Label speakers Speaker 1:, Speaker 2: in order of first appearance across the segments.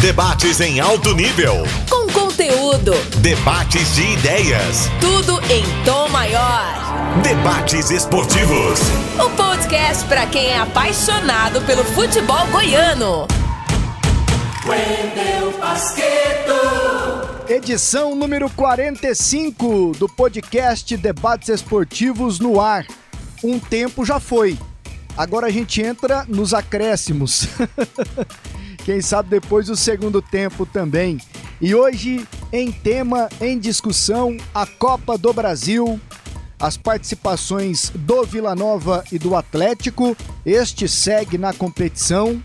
Speaker 1: Debates em alto nível.
Speaker 2: Com conteúdo.
Speaker 1: Debates de ideias.
Speaker 2: Tudo em tom maior.
Speaker 1: Debates esportivos.
Speaker 2: O podcast para quem é apaixonado pelo futebol goiano.
Speaker 3: Wendel Basqueto.
Speaker 4: Edição número 45 do podcast Debates Esportivos no ar. Um tempo já foi. Agora a gente entra nos acréscimos. Quem sabe depois do segundo tempo também. E hoje, em tema, em discussão, a Copa do Brasil, as participações do Vila Nova e do Atlético. Este segue na competição.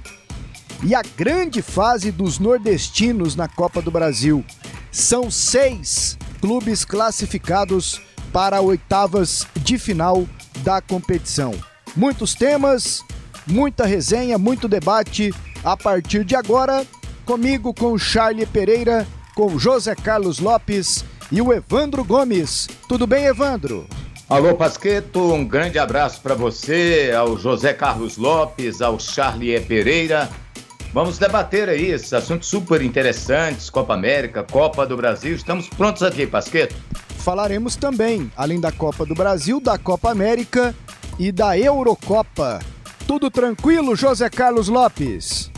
Speaker 4: E a grande fase dos nordestinos na Copa do Brasil. São seis clubes classificados para oitavas de final da competição. Muitos temas, muita resenha, muito debate a partir de agora, comigo com Charlie Pereira, com José Carlos Lopes e o Evandro Gomes. Tudo bem, Evandro?
Speaker 5: Alô, Pasqueto, um grande abraço para você, ao José Carlos Lopes, ao Charlie Pereira. Vamos debater aí esses assuntos super interessantes, Copa América, Copa do Brasil. Estamos prontos aqui, Pasqueto.
Speaker 4: Falaremos também, além da Copa do Brasil, da Copa América e da Eurocopa. Tudo tranquilo, José Carlos Lopes?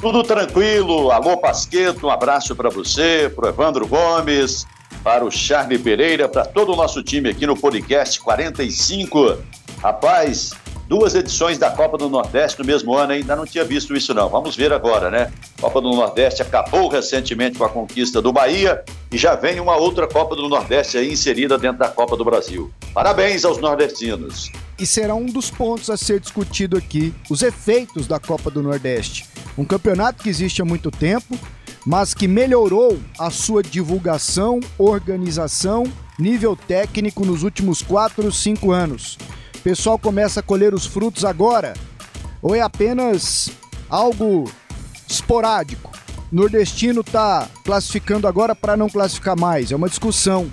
Speaker 6: Tudo tranquilo. Alô, Pasqueto, um abraço para você, para Evandro Gomes, para o Charlie Pereira, para todo o nosso time aqui no podcast 45. Rapaz, duas edições da Copa do Nordeste no mesmo ano, ainda não tinha visto isso não. Vamos ver agora, né? Copa do Nordeste acabou recentemente com a conquista do Bahia e já vem uma outra Copa do Nordeste aí inserida dentro da Copa do Brasil. Parabéns aos nordestinos.
Speaker 4: E será um dos pontos a ser discutido aqui, os efeitos da Copa do Nordeste. Um campeonato que existe há muito tempo, mas que melhorou a sua divulgação, organização, nível técnico nos últimos 4, 5 anos. O pessoal começa a colher os frutos agora? Ou é apenas algo esporádico? Nordestino está classificando agora para não classificar mais. É uma discussão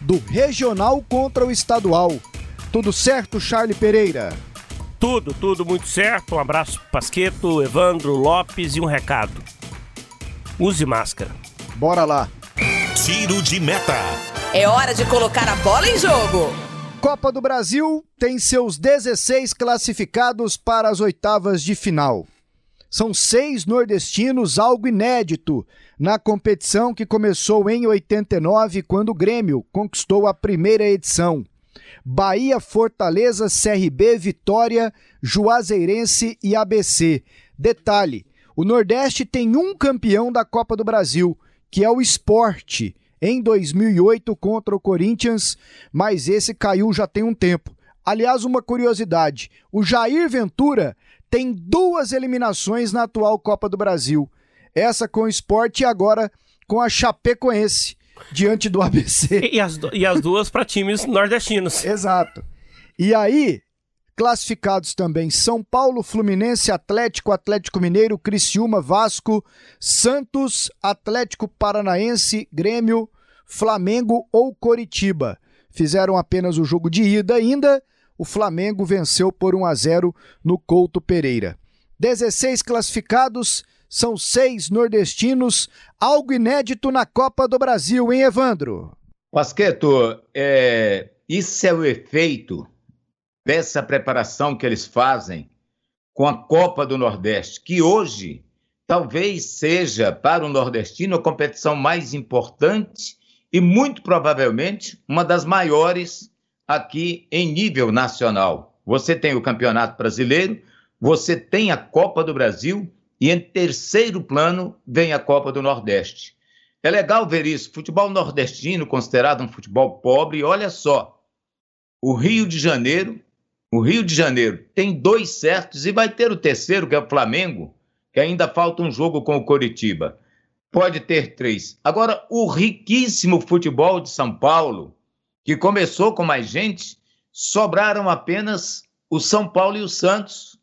Speaker 4: do regional contra o estadual. Tudo certo, Charlie Pereira?
Speaker 7: Tudo, tudo muito certo. Um abraço Pasqueto, Evandro, Lopes e um recado. Use máscara.
Speaker 4: Bora lá.
Speaker 1: Tiro de meta.
Speaker 2: É hora de colocar a bola em jogo.
Speaker 4: Copa do Brasil tem seus 16 classificados para as oitavas de final. São seis nordestinos, algo inédito na competição que começou em 89, quando o Grêmio conquistou a primeira edição. Bahia, Fortaleza, CRB, Vitória, Juazeirense e ABC. Detalhe: o Nordeste tem um campeão da Copa do Brasil, que é o Esporte, em 2008 contra o Corinthians, mas esse caiu já tem um tempo. Aliás, uma curiosidade: o Jair Ventura tem duas eliminações na atual Copa do Brasil. Essa com o Esporte e agora com a Chapecoense diante do ABC.
Speaker 7: E as, e as duas para times nordestinos.
Speaker 4: Exato. E aí, classificados também São Paulo, Fluminense, Atlético, Atlético Mineiro, Criciúma, Vasco, Santos, Atlético Paranaense, Grêmio, Flamengo ou Coritiba. Fizeram apenas o jogo de ida ainda. O Flamengo venceu por 1 a 0 no Couto Pereira. 16 classificados, são seis nordestinos, algo inédito na Copa do Brasil, hein, Evandro?
Speaker 5: Pasqueto, é, isso é o efeito dessa preparação que eles fazem com a Copa do Nordeste, que hoje talvez seja para o nordestino a competição mais importante e muito provavelmente uma das maiores aqui em nível nacional. Você tem o Campeonato Brasileiro, você tem a Copa do Brasil e em terceiro plano vem a Copa do Nordeste. É legal ver isso. Futebol nordestino, considerado um futebol pobre, olha só. O Rio de Janeiro, o Rio de Janeiro tem dois certos e vai ter o terceiro, que é o Flamengo, que ainda falta um jogo com o Coritiba. Pode ter três. Agora, o riquíssimo futebol de São Paulo, que começou com mais gente, sobraram apenas o São Paulo e o Santos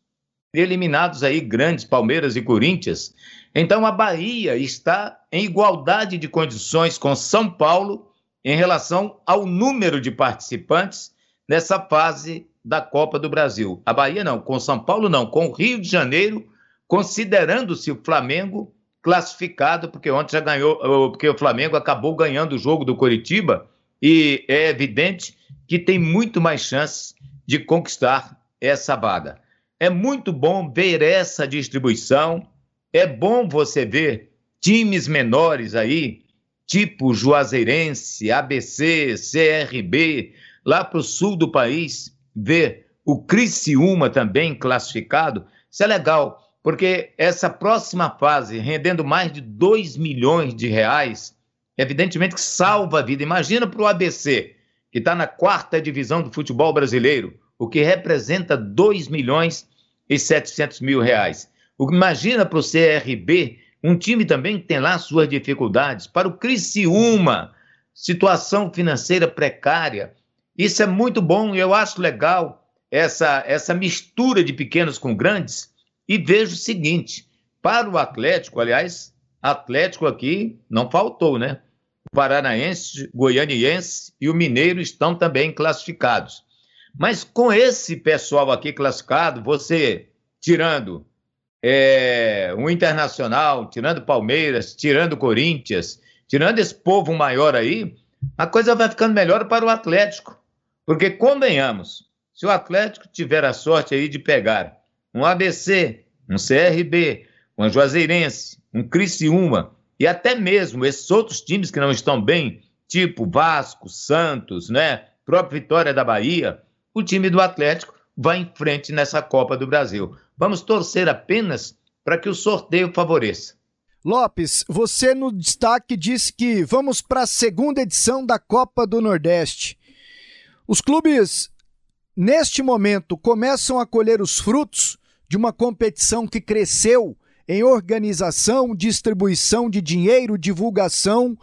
Speaker 5: eliminados aí grandes Palmeiras e Corinthians. Então a Bahia está em igualdade de condições com São Paulo em relação ao número de participantes nessa fase da Copa do Brasil. A Bahia não, com São Paulo não, com o Rio de Janeiro, considerando-se o Flamengo classificado, porque ontem já ganhou, porque o Flamengo acabou ganhando o jogo do Coritiba e é evidente que tem muito mais chances de conquistar essa vaga. É muito bom ver essa distribuição, é bom você ver times menores aí, tipo Juazeirense, ABC, CRB, lá para o sul do país, ver o Criciúma também classificado. Isso é legal, porque essa próxima fase, rendendo mais de 2 milhões de reais, evidentemente que salva a vida. Imagina para o ABC, que está na quarta divisão do futebol brasileiro, o que representa 2 milhões e 700 mil reais. Imagina para o CRB, um time também que tem lá suas dificuldades. Para o Criciúma, situação financeira precária. Isso é muito bom eu acho legal essa, essa mistura de pequenos com grandes. E vejo o seguinte: para o Atlético, aliás, Atlético aqui não faltou, né? O Paranaense, Goianiense e o Mineiro estão também classificados. Mas com esse pessoal aqui classificado, você tirando é, o Internacional, tirando Palmeiras, tirando Corinthians, tirando esse povo maior aí, a coisa vai ficando melhor para o Atlético. Porque, convenhamos, se o Atlético tiver a sorte aí de pegar um ABC, um CRB, um Juazeirense, um Criciúma e até mesmo esses outros times que não estão bem, tipo Vasco, Santos, né, própria Vitória da Bahia, o time do Atlético vai em frente nessa Copa do Brasil. Vamos torcer apenas para que o sorteio favoreça.
Speaker 4: Lopes, você no destaque disse que vamos para a segunda edição da Copa do Nordeste. Os clubes, neste momento, começam a colher os frutos de uma competição que cresceu em organização, distribuição de dinheiro, divulgação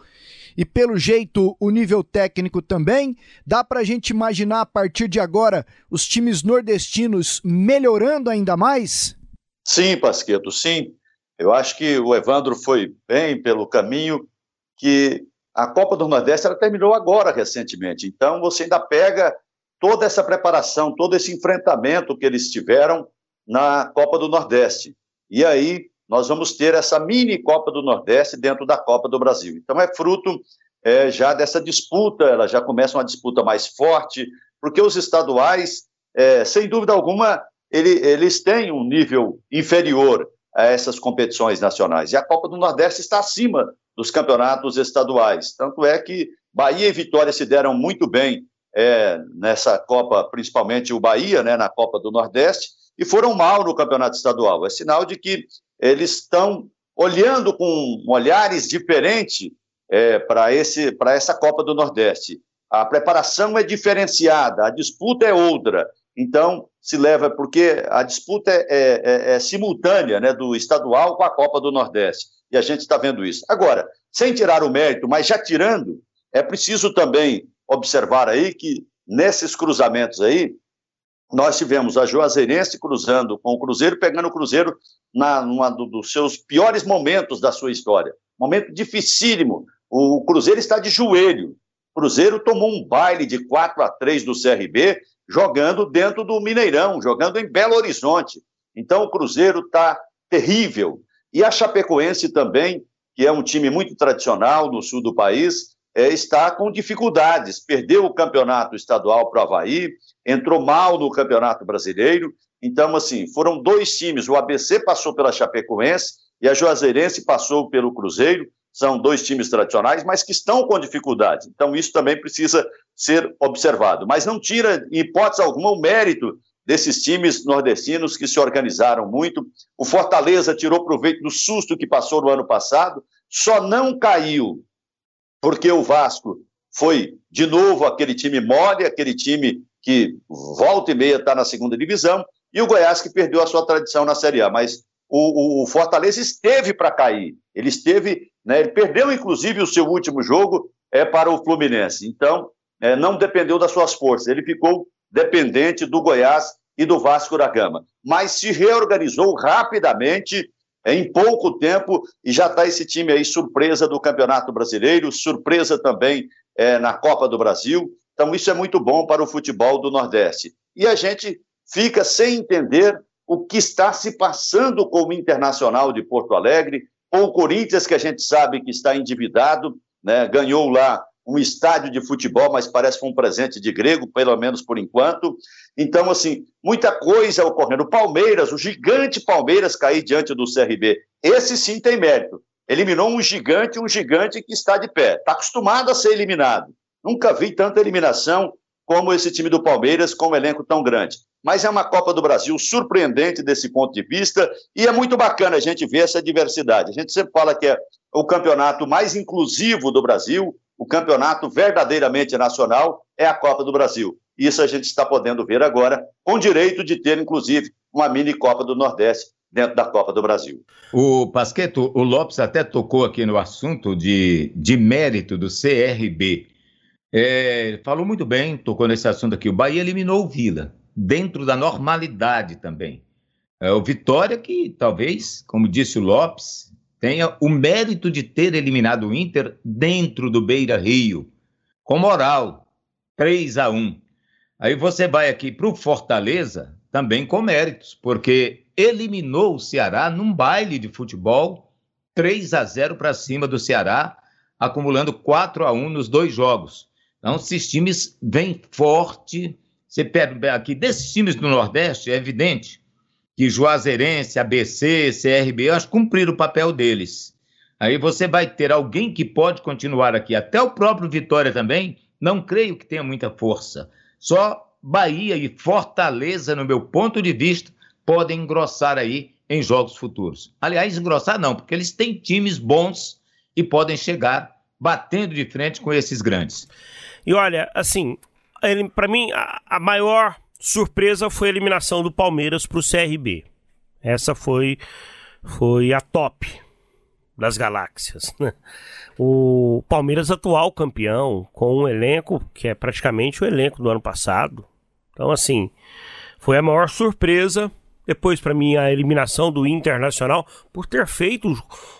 Speaker 4: e pelo jeito o nível técnico também. Dá para a gente imaginar a partir de agora os times nordestinos melhorando ainda mais?
Speaker 6: Sim, Pasqueto, sim. Eu acho que o Evandro foi bem pelo caminho que a Copa do Nordeste ela terminou agora recentemente. Então você ainda pega toda essa preparação, todo esse enfrentamento que eles tiveram na Copa do Nordeste. E aí nós vamos ter essa mini Copa do Nordeste dentro da Copa do Brasil. Então é fruto é, já dessa disputa, ela já começa uma disputa mais forte, porque os estaduais, é, sem dúvida alguma, ele, eles têm um nível inferior a essas competições nacionais. E a Copa do Nordeste está acima dos campeonatos estaduais. Tanto é que Bahia e Vitória se deram muito bem é, nessa Copa, principalmente o Bahia, né, na Copa do Nordeste, e foram mal no campeonato estadual. É sinal de que eles estão olhando com olhares diferentes é, para essa Copa do Nordeste. A preparação é diferenciada, a disputa é outra. Então, se leva, porque a disputa é, é, é, simultânea né, do estadual com a Copa do Nordeste. E a gente está vendo isso. Agora, sem tirar o mérito, mas já tirando, é preciso também observar aí que nesses cruzamentos aí, nós tivemos a Juazeirense cruzando com o Cruzeiro, pegando o Cruzeiro na, numa do, dos seus piores momentos da sua história. Momento dificílimo. O Cruzeiro está de joelho. O Cruzeiro tomou um baile de 4 a 3 do CRB, jogando dentro do Mineirão, jogando em Belo Horizonte. Então o Cruzeiro está terrível. E a Chapecoense também, que é um time muito tradicional no sul do país, é, está com dificuldades. Perdeu o campeonato estadual para o Havaí, entrou mal no campeonato brasileiro. Então, assim, foram dois times. O ABC passou pela Chapecoense e a Juazeirense passou pelo Cruzeiro. São dois times tradicionais, mas que estão com dificuldades. Então, isso também precisa ser observado. Mas não tira, em hipótese alguma, o mérito desses times nordestinos que se organizaram muito. O Fortaleza tirou proveito do susto que passou no ano passado, só não caiu porque o Vasco foi de novo aquele time mole, aquele time que volta e meia está na segunda divisão, e o Goiás que perdeu a sua tradição na Série A. Mas o, o, o Fortaleza esteve para cair. Ele esteve, né, ele perdeu inclusive o seu último jogo é para o Fluminense. Então, é, não dependeu das suas forças. Ele ficou dependente do Goiás e do Vasco da Gama. Mas se reorganizou rapidamente em pouco tempo e já está esse time aí surpresa do Campeonato Brasileiro, surpresa também é, na Copa do Brasil. Então, isso é muito bom para o futebol do Nordeste. E a gente fica sem entender o que está se passando com o Internacional de Porto Alegre, ou o Corinthians, que a gente sabe que está endividado, né? ganhou lá um estádio de futebol, mas parece que foi um presente de grego, pelo menos por enquanto. Então, assim, muita coisa ocorrendo. O Palmeiras, o gigante Palmeiras cair diante do CRB. Esse sim tem mérito. Eliminou um gigante, um gigante que está de pé. Está acostumado a ser eliminado. Nunca vi tanta eliminação como esse time do Palmeiras, com um elenco tão grande. Mas é uma Copa do Brasil surpreendente desse ponto de vista e é muito bacana a gente ver essa diversidade. A gente sempre fala que é o campeonato mais inclusivo do Brasil, o campeonato verdadeiramente nacional é a Copa do Brasil. Isso a gente está podendo ver agora, com direito de ter, inclusive, uma mini Copa do Nordeste dentro da Copa do Brasil.
Speaker 5: O Pasqueto, o Lopes até tocou aqui no assunto de, de mérito do CRB. É, falou muito bem, tocou nesse assunto aqui. O Bahia eliminou o Vila, dentro da normalidade também. É, o Vitória, que talvez, como disse o Lopes, tenha o mérito de ter eliminado o Inter dentro do Beira Rio, com moral, 3 a 1 Aí você vai aqui para o Fortaleza, também com méritos, porque eliminou o Ceará num baile de futebol, 3 a 0 para cima do Ceará, acumulando 4 a 1 nos dois jogos. Então, esses times vêm forte. Você pega aqui, desses times do Nordeste, é evidente que Juazeirense, ABC, CRB, eu acho cumpriram o papel deles. Aí você vai ter alguém que pode continuar aqui, até o próprio Vitória também, não creio que tenha muita força. Só Bahia e Fortaleza, no meu ponto de vista, podem engrossar aí em jogos futuros. Aliás, engrossar não, porque eles têm times bons e podem chegar batendo de frente com esses grandes.
Speaker 7: E olha, assim, para mim, a, a, maior surpresa foi a eliminação do Palmeiras para o CRB. Essa foi, foi a top das galáxias. Né? O Palmeiras, atual campeão, com um elenco que é praticamente o elenco do ano passado. Então, assim, foi a maior surpresa depois, para mim, a eliminação do Internacional por ter feito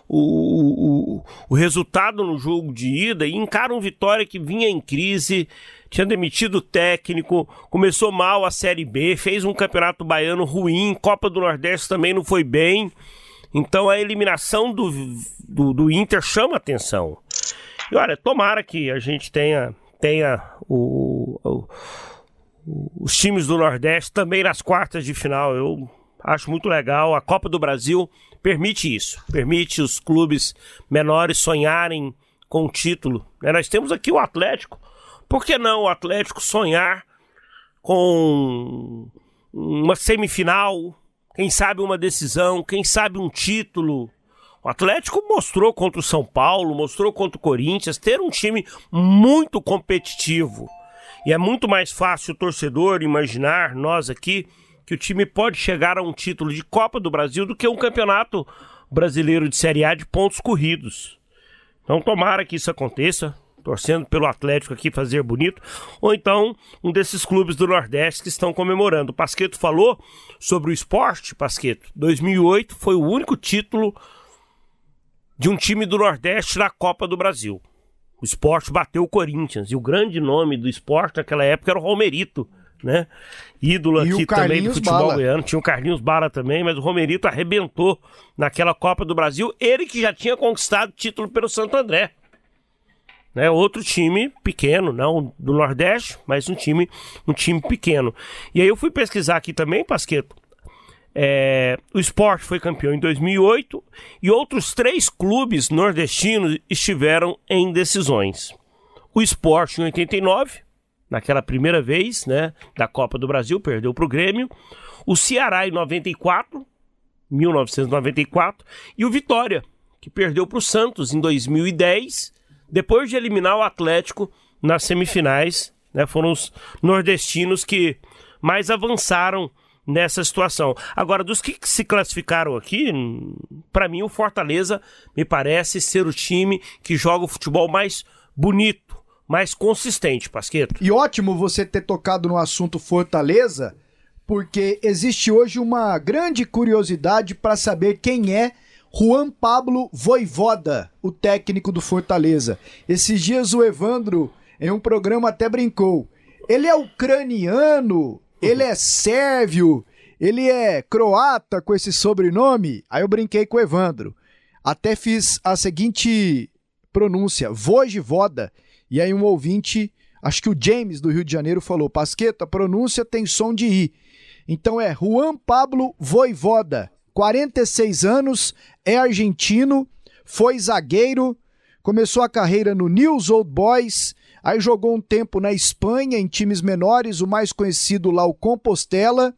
Speaker 7: o, o, o, resultado no jogo de ida e encara um Vitória que vinha em crise, tinha demitido o técnico, começou mal a Série B, fez um campeonato baiano ruim, Copa do Nordeste também não foi bem. Então a eliminação do, do, do Inter chama atenção. E olha, tomara que a gente tenha, tenha o, o os times do Nordeste também nas quartas de final. Eu acho muito legal. A Copa do Brasil permite isso, permite os clubes menores sonharem com o título. Né? Nós temos aqui o Atlético. Por que não o Atlético sonhar com uma semifinal? Quem sabe uma decisão? Quem sabe um título? O Atlético mostrou contra o São Paulo, mostrou contra o Corinthians ter um time muito competitivo. E é muito mais fácil o torcedor imaginar, nós aqui, que o time pode chegar a um título de Copa do Brasil do que um campeonato brasileiro de Série A de pontos corridos. Então tomara que isso aconteça, torcendo pelo Atlético aqui fazer bonito, ou então um desses clubes do Nordeste que estão comemorando. O Pasqueto falou sobre o esporte, Pasqueto. 2008 foi o único título de um time do Nordeste na Copa do Brasil. O esporte bateu o Corinthians. E o grande nome do esporte naquela época era o Romerito, né? Ídolo aqui também do futebol Bala. goiano. Tinha o Carlinhos Bala também, mas o Romerito arrebentou naquela Copa do Brasil. Ele que já tinha conquistado título pelo Santo André. Né, outro time pequeno, não do Nordeste, mas um time, um time pequeno. E aí eu fui pesquisar aqui também, Pasqueto, é, o esporte foi campeão em 2008 e outros três clubes nordestinos estiveram em decisões. O esporte em 89, naquela primeira vez né, da Copa do Brasil, perdeu para o Grêmio. O Ceará em 94, 1994. E o Vitória, que perdeu para o Santos em 2010, depois de eliminar o Atlético nas semifinais. Né, foram os nordestinos que mais avançaram nessa situação. Agora, dos que se classificaram aqui, para mim o Fortaleza me parece ser o time que joga o futebol mais bonito, mais consistente, Pasqueto.
Speaker 4: E ótimo você ter tocado no assunto Fortaleza, porque existe hoje uma grande curiosidade para saber quem é Juan Pablo Voivoda, o técnico do Fortaleza. Esses dias o Evandro, em um programa, até brincou. Ele é ucraniano, ele é sérvio, ele é croata com esse sobrenome. Aí eu brinquei com o Evandro. Até fiz a seguinte pronúncia, Vojivoda, e aí um ouvinte, acho que o James do Rio de Janeiro falou, Pasqueta, pronúncia tem som de I. Então é Juan Pablo Voivoda, 46 anos, é argentino, foi zagueiro, começou a carreira no News Old Boys, aí jogou um tempo na Espanha em times menores, o mais conhecido lá o Compostela,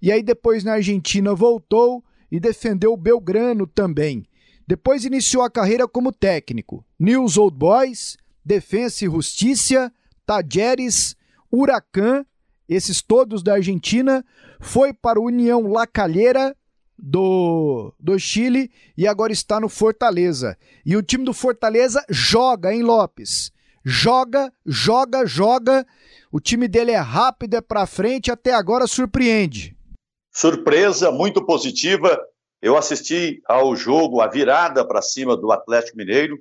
Speaker 4: e aí depois na Argentina voltou e defendeu o Belgrano também. Depois iniciou a carreira como técnico. News Old Boys, Defensa e Justiça, Tajeres, Huracan, esses todos da Argentina, foi para o União La Calheira do, do Chile e agora está no Fortaleza. E o time do Fortaleza joga, hein, Lopes? Joga, joga, joga. O time dele é rápido, é para frente, até agora surpreende.
Speaker 6: Surpresa muito positiva. Eu assisti ao jogo, a virada para cima do Atlético Mineiro.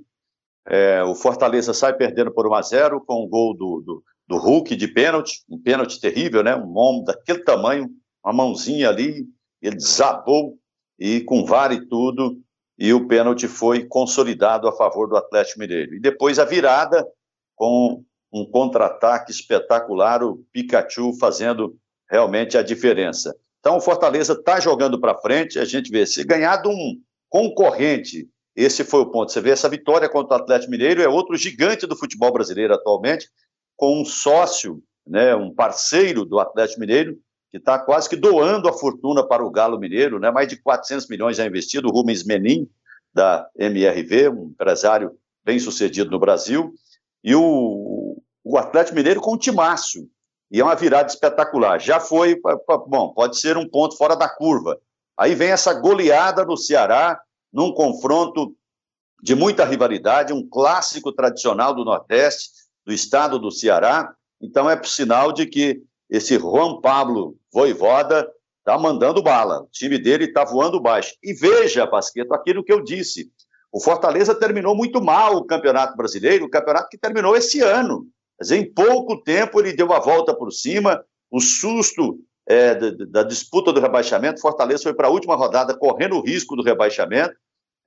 Speaker 6: É, o Fortaleza sai perdendo por 1 a 0 com o gol do, do, do, Hulk de pênalti, um pênalti terrível, né? Um homem daquele tamanho, uma mãozinha ali, ele desabou e com VAR e tudo, e o pênalti foi consolidado a favor do Atlético Mineiro. E depois a virada com um contra-ataque espetacular, o Pikachu fazendo realmente a diferença. Então, o Fortaleza está jogando para frente, a gente vê, se ganhar de um concorrente, esse foi o ponto. Você vê essa vitória contra o Atlético Mineiro, é outro gigante do futebol brasileiro atualmente, com um sócio, né, um parceiro do Atlético Mineiro, que está quase que doando a fortuna para o Galo Mineiro, né, mais de 400 milhões já investido, o Rubens Menin, da MRV, um empresário bem sucedido no Brasil, e o, o Atlético Mineiro com um timaço, e é uma virada espetacular. Já foi, bom, pode ser um ponto fora da curva. Aí vem essa goleada no Ceará, num confronto de muita rivalidade, um clássico tradicional do Nordeste, do estado do Ceará. Então é sinal de que esse Juan Pablo Voivoda está mandando bala. O time dele está voando baixo. E veja, Pasqueto, aquilo que eu disse. O Fortaleza terminou muito mal o Campeonato Brasileiro, o campeonato que terminou esse ano. Mas em pouco tempo ele deu a volta por cima, o susto é, da, da, disputa do rebaixamento. Fortaleza foi para a última rodada correndo o risco do rebaixamento.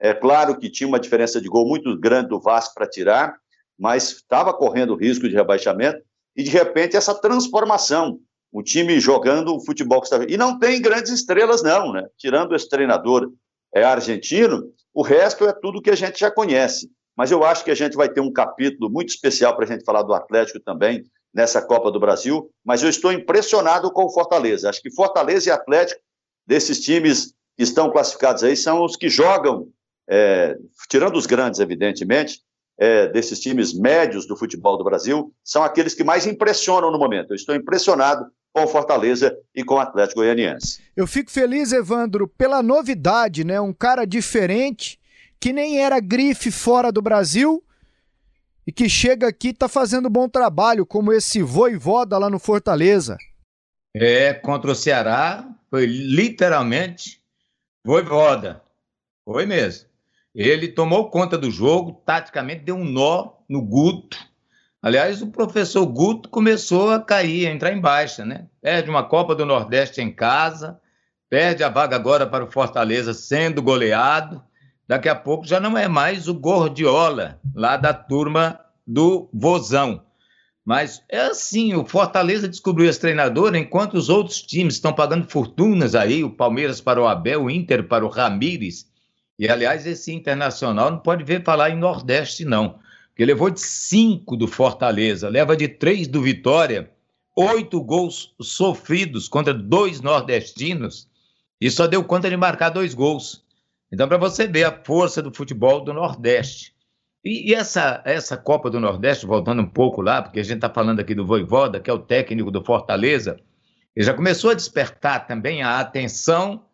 Speaker 6: É claro que tinha uma diferença de gol muito grande do Vasco para tirar, mas estava correndo o risco de rebaixamento. E de repente essa transformação, o time jogando o futebol que está. E não tem grandes estrelas, não, né? Tirando esse treinador é, argentino, o resto é tudo que a gente já conhece mas eu acho que a gente vai ter um capítulo muito especial para a gente falar do Atlético também nessa Copa do Brasil, mas eu estou impressionado com o Fortaleza. Acho que Fortaleza e Atlético, desses times que estão classificados aí, são os que jogam, é, tirando os grandes, evidentemente, é, desses times médios do futebol do Brasil, são aqueles que mais impressionam no momento. Eu estou impressionado com o Fortaleza e com o Atlético Goianiense.
Speaker 4: Eu fico feliz, Evandro, pela novidade, né? Um cara diferente que nem era grife fora do Brasil e que chega aqui e está fazendo bom trabalho, como esse voivoda lá no Fortaleza.
Speaker 5: É, contra o Ceará, foi literalmente voivoda. Foi mesmo. Ele tomou conta do jogo, taticamente deu um nó no Guto. Aliás, o professor Guto começou a cair, a entrar em baixa, né? Perde uma Copa do Nordeste em casa, perde a vaga agora para o Fortaleza sendo goleado daqui a pouco já não é mais o Gordiola, lá da turma do Vozão. Mas é assim, o Fortaleza descobriu esse treinador, enquanto os outros times estão pagando fortunas aí, o Palmeiras para o Abel, o Inter para o Ramires. E, aliás, esse Internacional não pode ver falar em Nordeste, não. Porque levou de cinco do Fortaleza, leva de três do Vitória, oito gols sofridos contra dois nordestinos, e só deu conta de marcar dois gols. Então, para você ver a força do futebol do Nordeste. E, e, essa, essa Copa do Nordeste, voltando um pouco lá, porque a gente está falando aqui do Voivoda, que é o técnico do Fortaleza, ele já começou a despertar também a atenção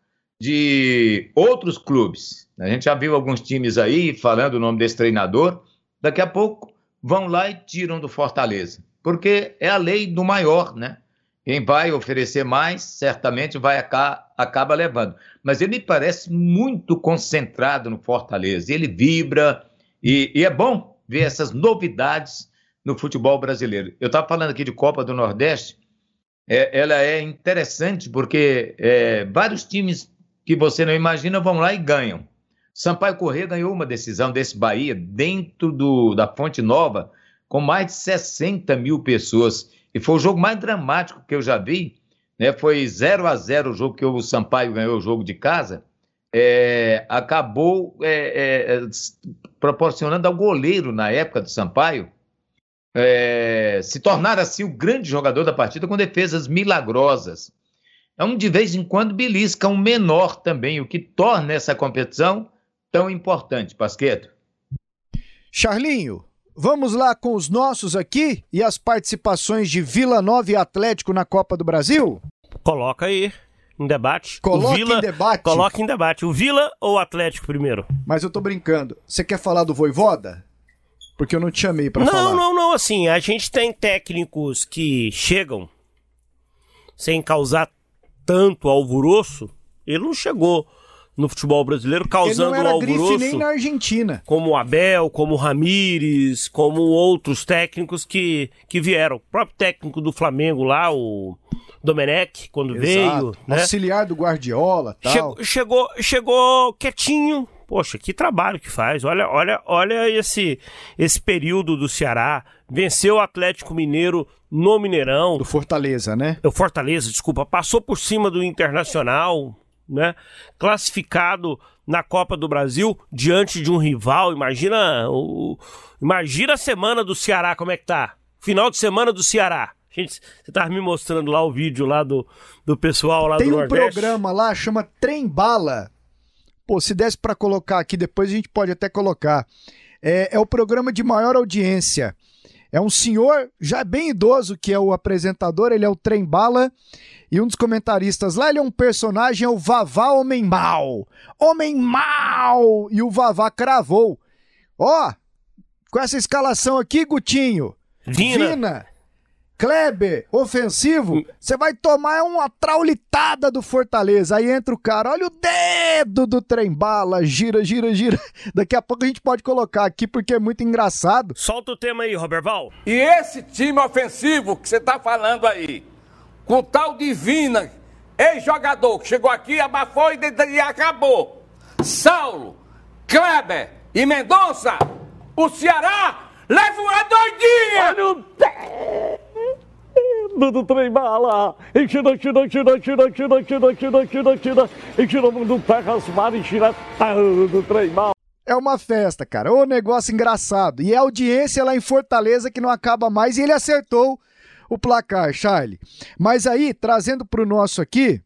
Speaker 5: de outros clubes. A gente já viu alguns times aí falando o nome desse treinador, daqui a pouco vão lá e tiram do Fortaleza, porque é a lei do maior, né? Quem vai oferecer mais, certamente vai acaba levando. Mas ele me parece muito concentrado no Fortaleza. Ele vibra e, e é bom ver essas novidades no futebol brasileiro. Eu estava falando aqui de Copa do Nordeste. É, ela é interessante porque é, vários times que você não imagina vão lá e ganham. Sampaio Corrêa ganhou uma decisão desse Bahia dentro do, da Fonte Nova com mais de 60 mil pessoas. E foi o jogo mais dramático que eu já vi. Né? Foi 0 a 0 o jogo que o Sampaio ganhou o jogo de casa. É, acabou é, é, proporcionando ao goleiro na época do Sampaio é, se tornar assim o grande jogador da partida com defesas milagrosas. É um de vez em quando belisca um menor também, o que torna essa competição tão importante, Pasqueto.
Speaker 4: Charlinho, vamos lá com os nossos aqui e as participações de Vila Nova e Atlético na Copa do Brasil?
Speaker 7: Coloca aí em debate.
Speaker 4: Coloca
Speaker 7: Vila,
Speaker 4: em debate.
Speaker 7: Coloca em debate. O Vila ou o Atlético primeiro?
Speaker 4: Mas eu tô brincando. Você quer falar do Voivoda? Porque eu não te chamei para falar.
Speaker 7: Não, não, não. Assim, a gente tem técnicos que chegam sem causar tanto alvoroço. Ele não chegou no futebol brasileiro causando
Speaker 4: Ele não era
Speaker 7: alvoroço.
Speaker 4: grife nem na Argentina.
Speaker 7: Como o Abel, como o Ramires, como outros técnicos que, que vieram. O próprio técnico do Flamengo lá, o Domenech, quando
Speaker 4: Exato.
Speaker 7: veio. Né?
Speaker 4: Auxiliar do Guardiola tal.
Speaker 7: Chegou, chegou, chegou quietinho. Poxa, que trabalho que faz. Olha, olha, olha esse, esse período do Ceará. Venceu o Atlético Mineiro no Mineirão.
Speaker 4: Do Fortaleza, né?
Speaker 7: O Fortaleza, desculpa. Passou por cima do Internacional, né? Classificado na Copa do Brasil diante de um rival. Imagina o, imagina a semana do Ceará, como é que tá? Final de semana do Ceará. Gente, você tava me mostrando lá o vídeo lá do, do pessoal lá
Speaker 4: Tem
Speaker 7: do
Speaker 4: um
Speaker 7: Nordeste.
Speaker 4: programa lá, chama Trem Bala. Pô, se desse para colocar aqui, depois a gente pode até colocar. É, é o programa de maior audiência. É um senhor já bem idoso que é o apresentador, ele é o Trem Bala. E um dos comentaristas lá, ele é um personagem, é o Vavá Homem Mal. Homem Mal! E o Vavá cravou. Ó, com essa escalação aqui, Gutinho.
Speaker 7: Vina.
Speaker 4: Vina. Kleber, ofensivo, você vai tomar uma traulitada do Fortaleza. Aí entra o cara, olha o dedo do trem bala, gira, gira, gira. Daqui a pouco a gente pode colocar aqui porque é muito engraçado.
Speaker 7: Solta o tema aí, Roberval.
Speaker 3: E esse time ofensivo que você tá falando aí, com tal Divina, ex-jogador que chegou aqui, abafou e, e acabou. Saulo, Kleber e Mendonça, o Ceará leva uma doidinha!
Speaker 8: Olha o do trem bala. E tira, tira, tira, tira, tira, tira, tira, tira, tira. E tira do pé raspado e tira do trem bala.
Speaker 4: É uma festa, cara. Ô negócio engraçado. E é audiência lá em Fortaleza que não acaba mais. E ele acertou o placar, Charlie. Mas aí, trazendo pro nosso aqui,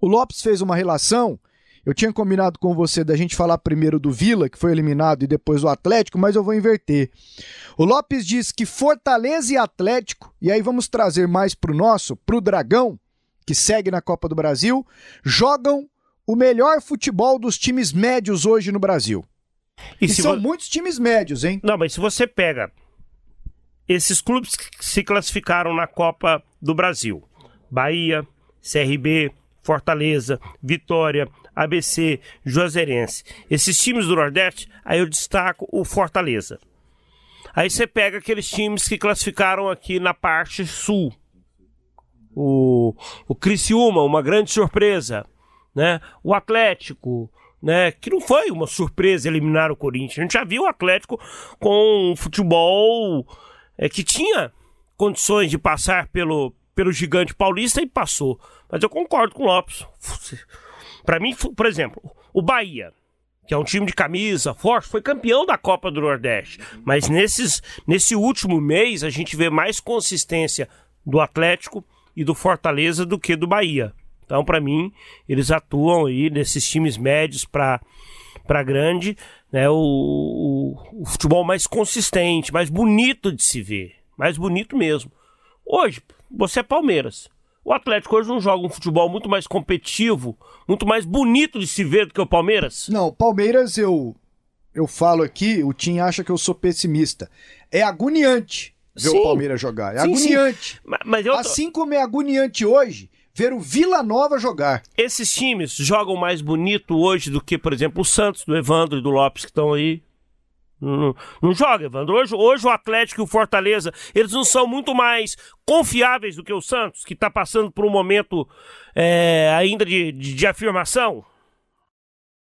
Speaker 4: o Lopes fez uma relação. Eu tinha combinado com você da gente falar primeiro do Vila, que foi eliminado, e depois do Atlético, mas eu vou inverter. O Lopes diz que Fortaleza e Atlético, e aí vamos trazer mais pro nosso, pro Dragão, que segue na Copa do Brasil, jogam o melhor futebol dos times médios hoje no Brasil.
Speaker 7: E,
Speaker 4: E,
Speaker 7: se
Speaker 4: são
Speaker 7: vo-
Speaker 4: muitos times médios, hein?
Speaker 7: Não, mas se você pega esses clubes que se classificaram na Copa do Brasil, Bahia, CRB, Fortaleza, Vitória, ABC, Juazeirense, esses times do Nordeste, aí eu destaco o Fortaleza. Aí você pega aqueles times que classificaram aqui na parte sul. O, o Criciúma, uma grande surpresa, né? O Atlético, né? Que não foi uma surpresa eliminar o Corinthians. A gente já viu o Atlético com um futebol é, que tinha condições de passar pelo, pelo gigante paulista e passou. Mas eu concordo com o Lopes. Para mim, por exemplo, o Bahia, que é um time de camisa forte, foi campeão da Copa do Nordeste. Mas nesses, nesse último mês a gente vê mais consistência do Atlético e do Fortaleza do que do Bahia. Então, para mim, eles atuam aí nesses times médios para grande, né, o, o, o futebol mais consistente, mais bonito de se ver, mais bonito mesmo. Hoje, você é Palmeiras. O Atlético hoje não joga um futebol muito mais competitivo, muito mais bonito de se ver do que o Palmeiras?
Speaker 4: Não, Palmeiras eu eu falo aqui, o Tim acha que eu sou pessimista. É agoniante ver
Speaker 7: Sim.
Speaker 4: o Palmeiras jogar. É
Speaker 7: Sim, sim.
Speaker 4: agoniante.
Speaker 7: Ma- Mas eu tô-
Speaker 4: Assim como é agoniante hoje ver o Vila Nova jogar.
Speaker 7: esses times jogam mais bonito hoje do que, por exemplo, o Santos, do Evandro e do Lopes que estão aí. Não, não joga, Evandro. Hoje, hoje o Atlético e o Fortaleza, eles não são muito mais confiáveis do que o Santos, que está passando por um momento é, ainda de, de, de afirmação.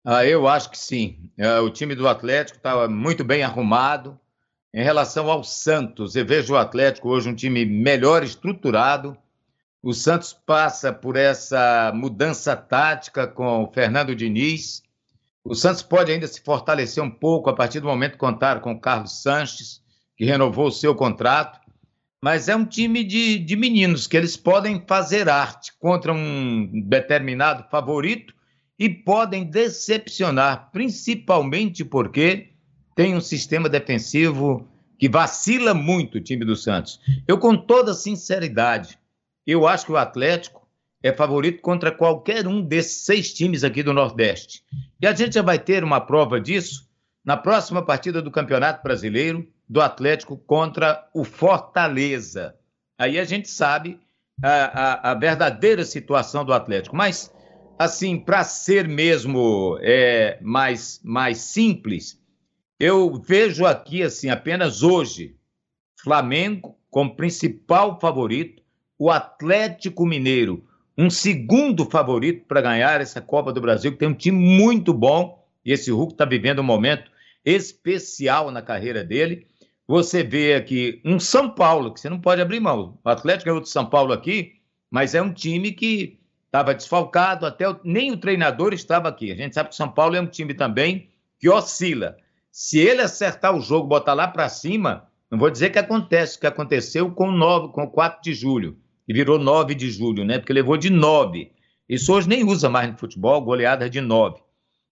Speaker 5: Ah, eu acho que sim. É, o time do Atlético estava muito bem arrumado. Em relação ao Santos, eu vejo o Atlético hoje um time melhor estruturado. O Santos passa por essa mudança tática com o Fernando Diniz. O Santos pode ainda se fortalecer um pouco a partir do momento que contar com o Carlos Sanches, que renovou o seu contrato. Mas é um time de, de meninos que eles podem fazer arte contra um determinado favorito e podem decepcionar, principalmente porque tem um sistema defensivo que vacila muito o time do Santos. Eu, com toda sinceridade, eu acho que o Atlético é favorito contra qualquer um desses seis times aqui do Nordeste. E a gente já vai ter uma prova disso na próxima partida do Campeonato Brasileiro do Atlético contra o Fortaleza. Aí a gente sabe a, a, a verdadeira situação do Atlético. Mas, assim, para ser mesmo é, mais, mais simples, eu vejo aqui, assim, apenas hoje, Flamengo como principal favorito, o Atlético Mineiro, um segundo favorito para ganhar essa Copa do Brasil, que tem um time muito bom, e esse Hulk está vivendo um momento especial na carreira dele. Você vê aqui um São Paulo, que você não pode abrir mão. O Atlético é outro São Paulo aqui, mas é um time que estava desfalcado, até o, nem o treinador estava aqui. A gente sabe que o São Paulo é um time também que oscila. Se ele acertar o jogo, botar lá para cima, não vou dizer que acontece o que aconteceu com 9, com 4 de julho, e virou 9 de julho, né? Porque levou de 9. Isso hoje nem usa mais no futebol, goleada de 9.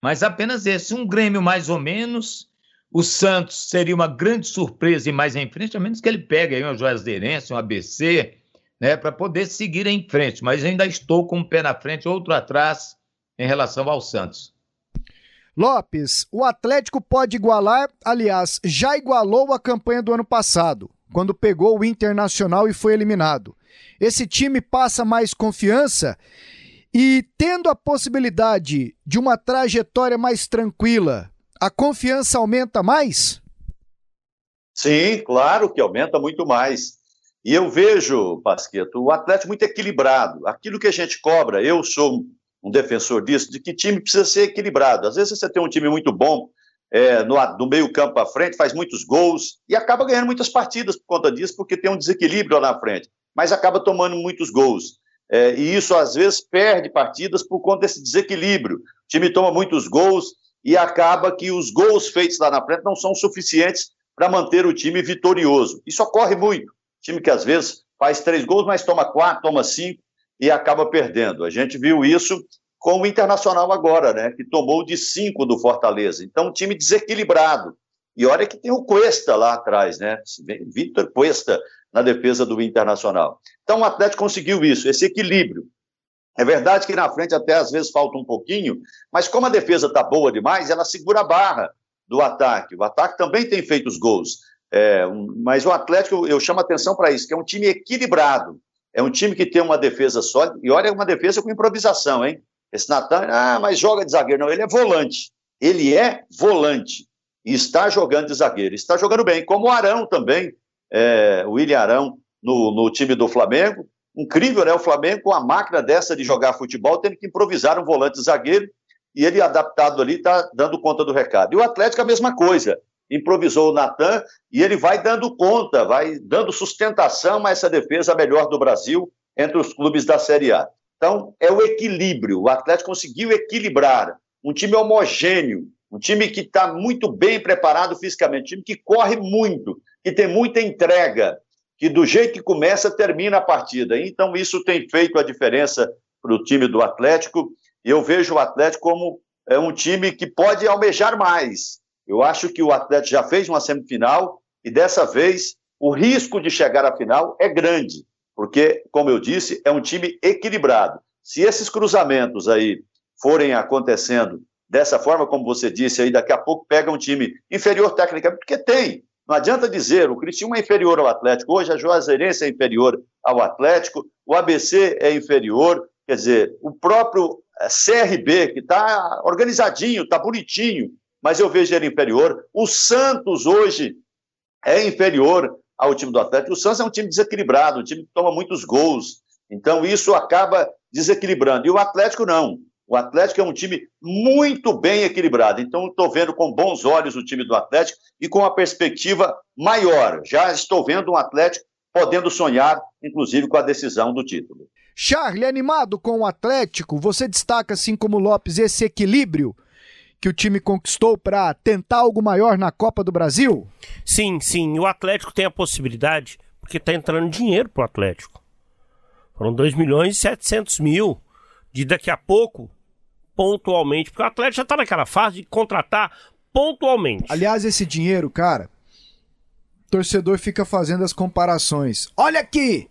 Speaker 5: Mas apenas esse, um Grêmio mais ou menos. O Santos seria uma grande surpresa e mais em frente, a menos que ele pegue aí uma Juazeirense, um ABC, né, para poder seguir em frente. Mas ainda estou com um pé na frente, outro atrás em relação ao Santos.
Speaker 4: Lopes, o Atlético pode igualar, aliás, já igualou a campanha do ano passado, quando pegou o Internacional e foi eliminado. Esse time passa mais confiança e, tendo a possibilidade de uma trajetória mais tranquila, a confiança aumenta mais?
Speaker 6: Sim, claro que aumenta muito mais. E eu vejo, Pasqueto, o Atlético muito equilibrado. Aquilo que a gente cobra, eu sou um defensor disso, de que time precisa ser equilibrado. Às vezes você tem um time muito bom é, no, no meio campo à frente, faz muitos gols e acaba ganhando muitas partidas por conta disso, porque tem um desequilíbrio lá na frente, mas acaba tomando muitos gols. É, e isso, às vezes, perde partidas por conta desse desequilíbrio. O time toma muitos gols e acaba que os gols feitos lá na frente não são suficientes para manter o time vitorioso. Isso ocorre muito. Time que, às vezes, faz três gols, mas toma quatro, toma cinco e acaba perdendo. A gente viu isso com o Internacional agora, né? Que tomou de cinco do Fortaleza. Então, um time desequilibrado. E olha que tem o Cuesta lá atrás, né? Vitor Cuesta na defesa do Internacional. Então, o Atlético conseguiu isso, esse equilíbrio. É verdade que na frente até às vezes falta um pouquinho, mas como a defesa está boa demais, ela segura a barra do ataque. O ataque também tem feito os gols. É, mas o Atlético, eu chamo atenção para isso, que é um time equilibrado. É um time que tem uma defesa sólida, e olha, é uma defesa com improvisação, hein? Esse Natan, ah, mas joga de zagueiro. Não, ele é volante. Ele é volante. E está jogando de zagueiro. Está jogando bem, como o Arão também, é, o William Arão, no, no time do Flamengo. Incrível, né? O Flamengo, com a máquina dessa de jogar futebol, tendo que improvisar um volante zagueiro, e ele, adaptado ali, está dando conta do recado. E o Atlético, a mesma coisa improvisou o Natan e ele vai dando conta, vai dando sustentação a essa defesa melhor do Brasil entre os clubes da Série A. Então, é o equilíbrio. O Atlético conseguiu equilibrar um time homogêneo, um time que está muito bem preparado fisicamente, um time que corre muito, que tem muita entrega, que do jeito que começa, termina a partida. Então, isso tem feito a diferença para o time do Atlético. E eu vejo o Atlético como é, um time que pode almejar mais, eu acho que o Atlético já fez uma semifinal e dessa vez o risco de chegar à final é grande, porque, como eu disse, é um time equilibrado. Se esses cruzamentos aí forem acontecendo dessa forma, como você disse aí, daqui a pouco pega um time inferior tecnicamente, porque tem. Não adianta dizer, o Criciúma é inferior ao Atlético, hoje a Juazeirense é inferior ao Atlético, o ABC é inferior, quer dizer, o próprio eh, CRB, que está organizadinho, está bonitinho, mas eu vejo ele inferior. O Santos hoje é inferior ao time do Atlético. O Santos é um time desequilibrado, um time que toma muitos gols. Então isso acaba desequilibrando. E o Atlético não. O Atlético é um time muito bem equilibrado. Então, estou vendo com bons olhos o time do Atlético e com uma perspectiva maior. Já estou vendo um Atlético podendo sonhar, inclusive, com a decisão do título.
Speaker 4: Charlie, animado com o Atlético, você destaca, assim como o Lopes, esse equilíbrio que o time conquistou para tentar algo maior na Copa do Brasil?
Speaker 7: Sim, sim. O Atlético tem a possibilidade, porque está entrando dinheiro pro Atlético. Foram 2 milhões e 700 mil. De daqui a pouco, pontualmente. Porque o Atlético já está naquela fase de contratar pontualmente.
Speaker 4: Aliás, esse dinheiro, cara, o torcedor fica fazendo as comparações. Olha aqui!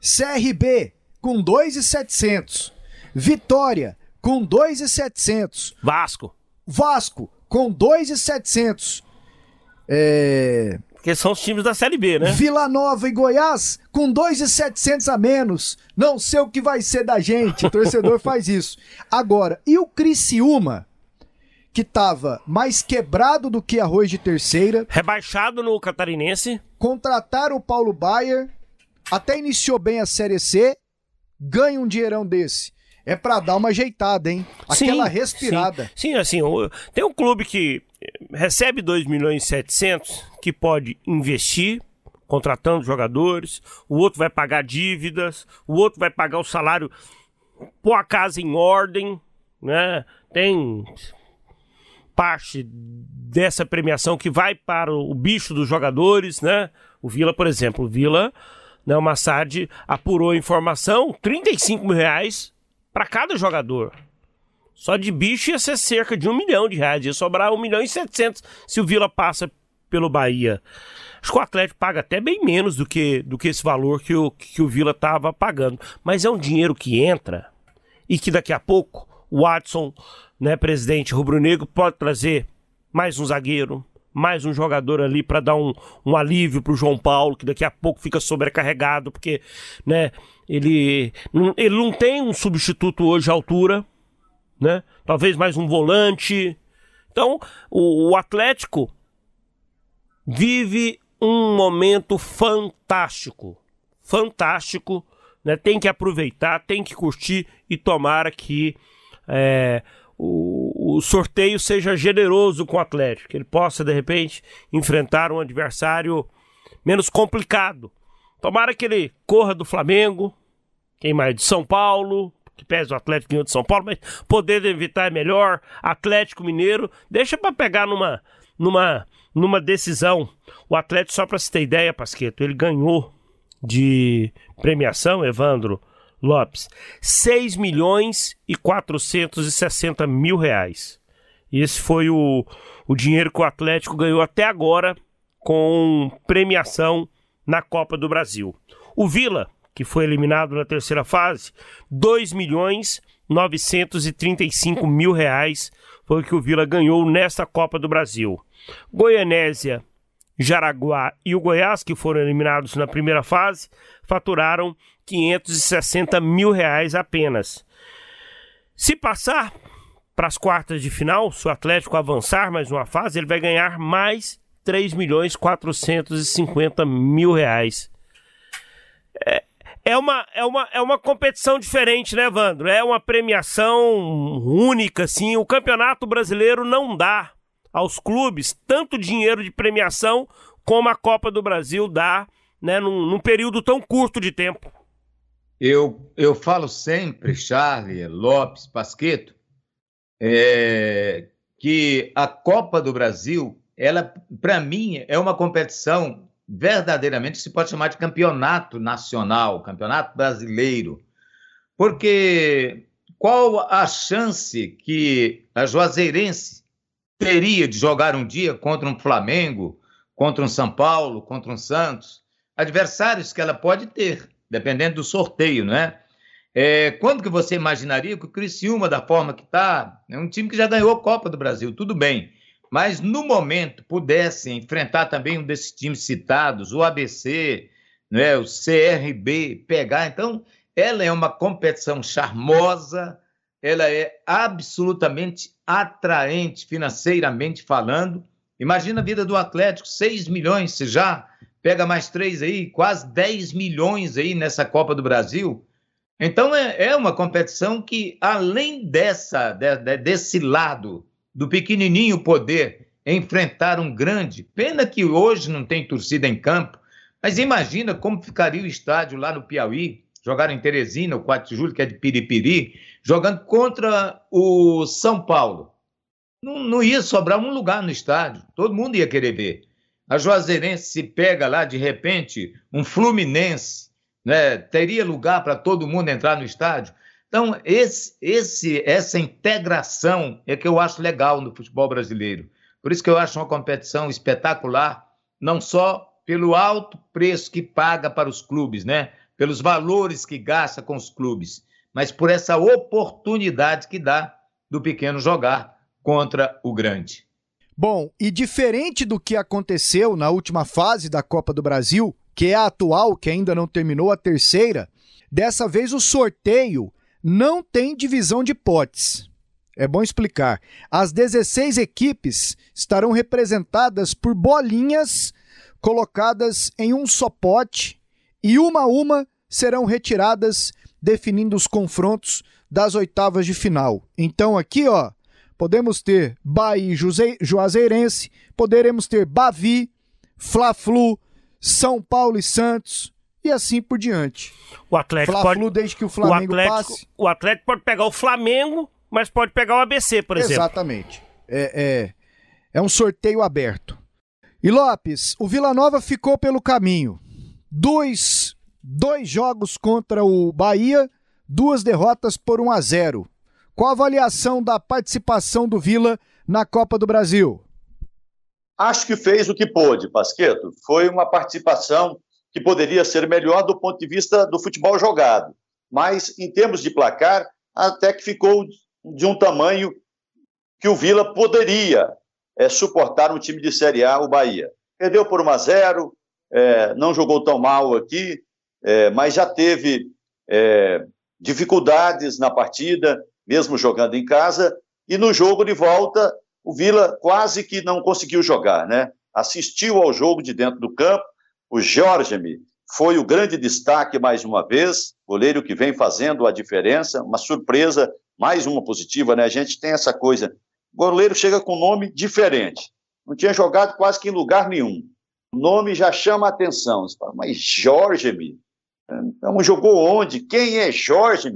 Speaker 4: CRB com 2,700. Vitória com 2,700.
Speaker 7: Vasco.
Speaker 4: Vasco com 2,700. É...
Speaker 7: Porque são os times da Série B, né?
Speaker 4: Vila Nova e Goiás com 2,700 a menos. Não sei o que vai ser da gente. O torcedor faz isso. Agora, e o Criciúma? Que tava mais quebrado do que arroz de terceira.
Speaker 7: Rebaixado no Catarinense.
Speaker 4: Contrataram o Paulo Baier. Até iniciou bem a Série C. Ganha um dinheirão desse. É pra dar uma ajeitada, hein? Aquela
Speaker 7: Sim,
Speaker 4: respirada.
Speaker 7: Sim, sim, assim, o- tem um clube que recebe 2 milhões e 700 que pode investir contratando jogadores, o outro vai pagar dívidas, o outro vai pagar o salário, pôr a casa em ordem, né? Tem parte dessa premiação que vai para o bicho dos jogadores, né? O Vila, por exemplo, o Vila, né, o Massad apurou informação, 35 mil reais para cada jogador. Só de bicho ia ser cerca de um milhão de reais, ia sobrar um milhão e setecentos se o Vila passa pelo Bahia. Acho que o Atlético paga até bem menos do que, do que esse valor que o, que o Vila estava pagando. Mas é um dinheiro que entra e que daqui a pouco o Watson, né, presidente rubro-negro, pode trazer mais um zagueiro, mais um jogador ali para dar um, um alívio pro João Paulo, que daqui a pouco fica sobrecarregado, porque né, ele, ele não tem um substituto hoje à altura, né? Talvez mais um volante. Então, o, o Atlético vive um momento fantástico. Fantástico. Né? Tem que aproveitar, tem que curtir e tomara que é, o, o sorteio seja generoso com o Atlético. Que ele possa, de repente, enfrentar um adversário menos complicado. Tomara que ele corra do Flamengo, quem mais? De São Paulo, que pesa o Atlético ganhou de São Paulo, mas poder evitar é melhor. Atlético Mineiro, deixa pra pegar numa, numa, numa decisão. O Atlético, só pra se ter ideia, Pasqueto, ele ganhou de premiação, Evandro Lopes, 6 milhões e 460 mil reais. Esse foi o, o dinheiro que o Atlético ganhou até agora com premiação na Copa do Brasil. O Vila, que foi eliminado na terceira fase, 2 milhões 935 mil reais foi o que o Vila ganhou nesta Copa do Brasil. Goianésia, Jaraguá e o Goiás, que foram eliminados na primeira fase, faturaram 560 mil reais apenas. Se passar para as quartas de final, se o Atlético avançar mais uma fase, ele vai ganhar mais 3 milhões 450 mil reais. É, é, uma, é, uma, é uma competição diferente, né, Evandro? É uma premiação única, assim. O Campeonato Brasileiro não dá aos clubes tanto dinheiro de premiação como a Copa do Brasil dá, né, num, num período tão curto de tempo.
Speaker 5: Eu, eu falo sempre, Charlie, Lopes, Pasqueto, é, que a Copa do Brasil, ela, para mim, é uma competição verdadeiramente se pode chamar de campeonato nacional, campeonato brasileiro. Porque qual a chance que a Juazeirense teria de jogar um dia contra um Flamengo, contra um São Paulo, contra um Santos? Adversários que ela pode ter, dependendo do sorteio, não é? É, quando que você imaginaria que o Criciúma, da forma que está, é um time que já ganhou a Copa do Brasil, tudo bem, mas no momento pudesse enfrentar também um desses times citados, o ABC, né, o CRB, pegar, então ela é uma competição charmosa, ela é absolutamente atraente financeiramente falando. Imagina a vida do Atlético, 6 milhões, se já pega mais três aí, quase 10 milhões aí nessa Copa do Brasil. Então é, é uma competição que, além dessa, de, de, desse lado do pequenininho poder enfrentar um grande, pena que hoje não tem torcida em campo, mas imagina como ficaria o estádio lá no Piauí, jogaram em Teresina, o 4 de julho, que é de Piripiri, jogando contra o São Paulo. Não, não ia sobrar um lugar no estádio, todo mundo ia querer ver. A Juazeirense se pega lá, de repente, um Fluminense, né? teria lugar para todo mundo entrar no estádio. Então, esse, esse, essa integração é que eu acho legal no futebol brasileiro. Por isso que eu acho uma competição espetacular, não só pelo alto preço que paga para os clubes, né? pelos valores que gasta com os clubes, mas por essa oportunidade que dá do pequeno jogar contra o grande.
Speaker 4: Bom, e diferente do que aconteceu na última fase da Copa do Brasil, que é a atual, que ainda não terminou a terceira, dessa vez o sorteio não tem divisão de potes. É bom explicar. As 16 equipes estarão representadas por bolinhas colocadas em um só pote e uma a uma serão retiradas, definindo os confrontos das oitavas de final. Então aqui, ó, podemos ter Bahia e Juazeirense, poderemos ter Bavi, Fla-Flu, são Paulo e Santos e assim por diante.
Speaker 7: O Atlético pode
Speaker 4: desde que o Flamengo
Speaker 7: o Atlético,
Speaker 4: passe.
Speaker 7: O Atlético pode pegar o Flamengo, mas pode pegar o ABC, por exemplo.
Speaker 4: Exatamente. É, é, é um sorteio aberto. E Lopes, o Vila Nova ficou pelo caminho. Dois, dois jogos contra o Bahia, duas derrotas por 1 a 0. Qual a avaliação da participação do Vila na Copa do Brasil?
Speaker 6: Acho que fez o que pôde, Pasqueto. Foi uma participação que poderia ser melhor do ponto de vista do futebol jogado. Mas, em termos de placar, até que ficou de um tamanho que o Vila poderia é, suportar um time de Série A, o Bahia. Perdeu por 1 a 0, é, não jogou tão mal aqui, é, mas já teve dificuldades na partida, mesmo jogando em casa, e no jogo de volta o Vila quase que não conseguiu jogar, né? Assistiu ao jogo de dentro do campo. O Jorge foi o grande destaque mais uma vez, goleiro que vem fazendo a diferença, uma surpresa, mais uma positiva, né? A gente tem essa coisa. O goleiro chega com nome diferente. Não tinha jogado quase que em lugar nenhum. O nome já chama a atenção. Você fala, mas Jorge então jogou onde? Quem é Jorge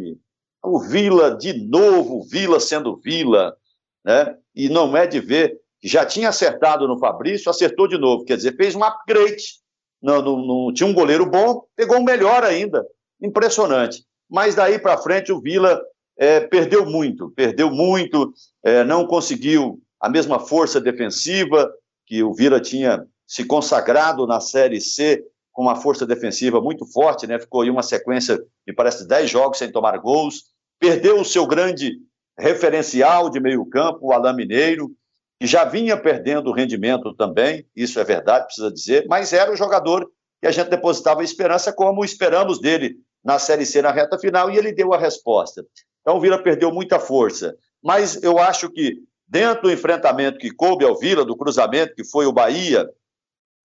Speaker 6: O Vila, de novo, Vila sendo Vila, né? e não é de ver já tinha acertado no Fabrício, acertou de novo, quer dizer, fez um upgrade. Não, não, tinha um goleiro bom, pegou um melhor ainda. Impressionante. Mas daí para frente o Vila é, perdeu muito, perdeu muito, é, não conseguiu a mesma força defensiva que o Vila tinha se consagrado na Série C com uma força defensiva muito forte, né? Ficou aí uma sequência, me parece, 10 jogos sem tomar gols. Perdeu o seu grande referencial de meio-campo, o Alain Mineiro, já vinha perdendo rendimento também, isso é verdade, precisa dizer, mas era o jogador que a gente depositava esperança, como esperamos dele na Série C na reta final, e ele deu a resposta. Então o Vila perdeu muita força. Mas eu acho que, dentro do enfrentamento que coube ao Vila, do cruzamento que foi o Bahia,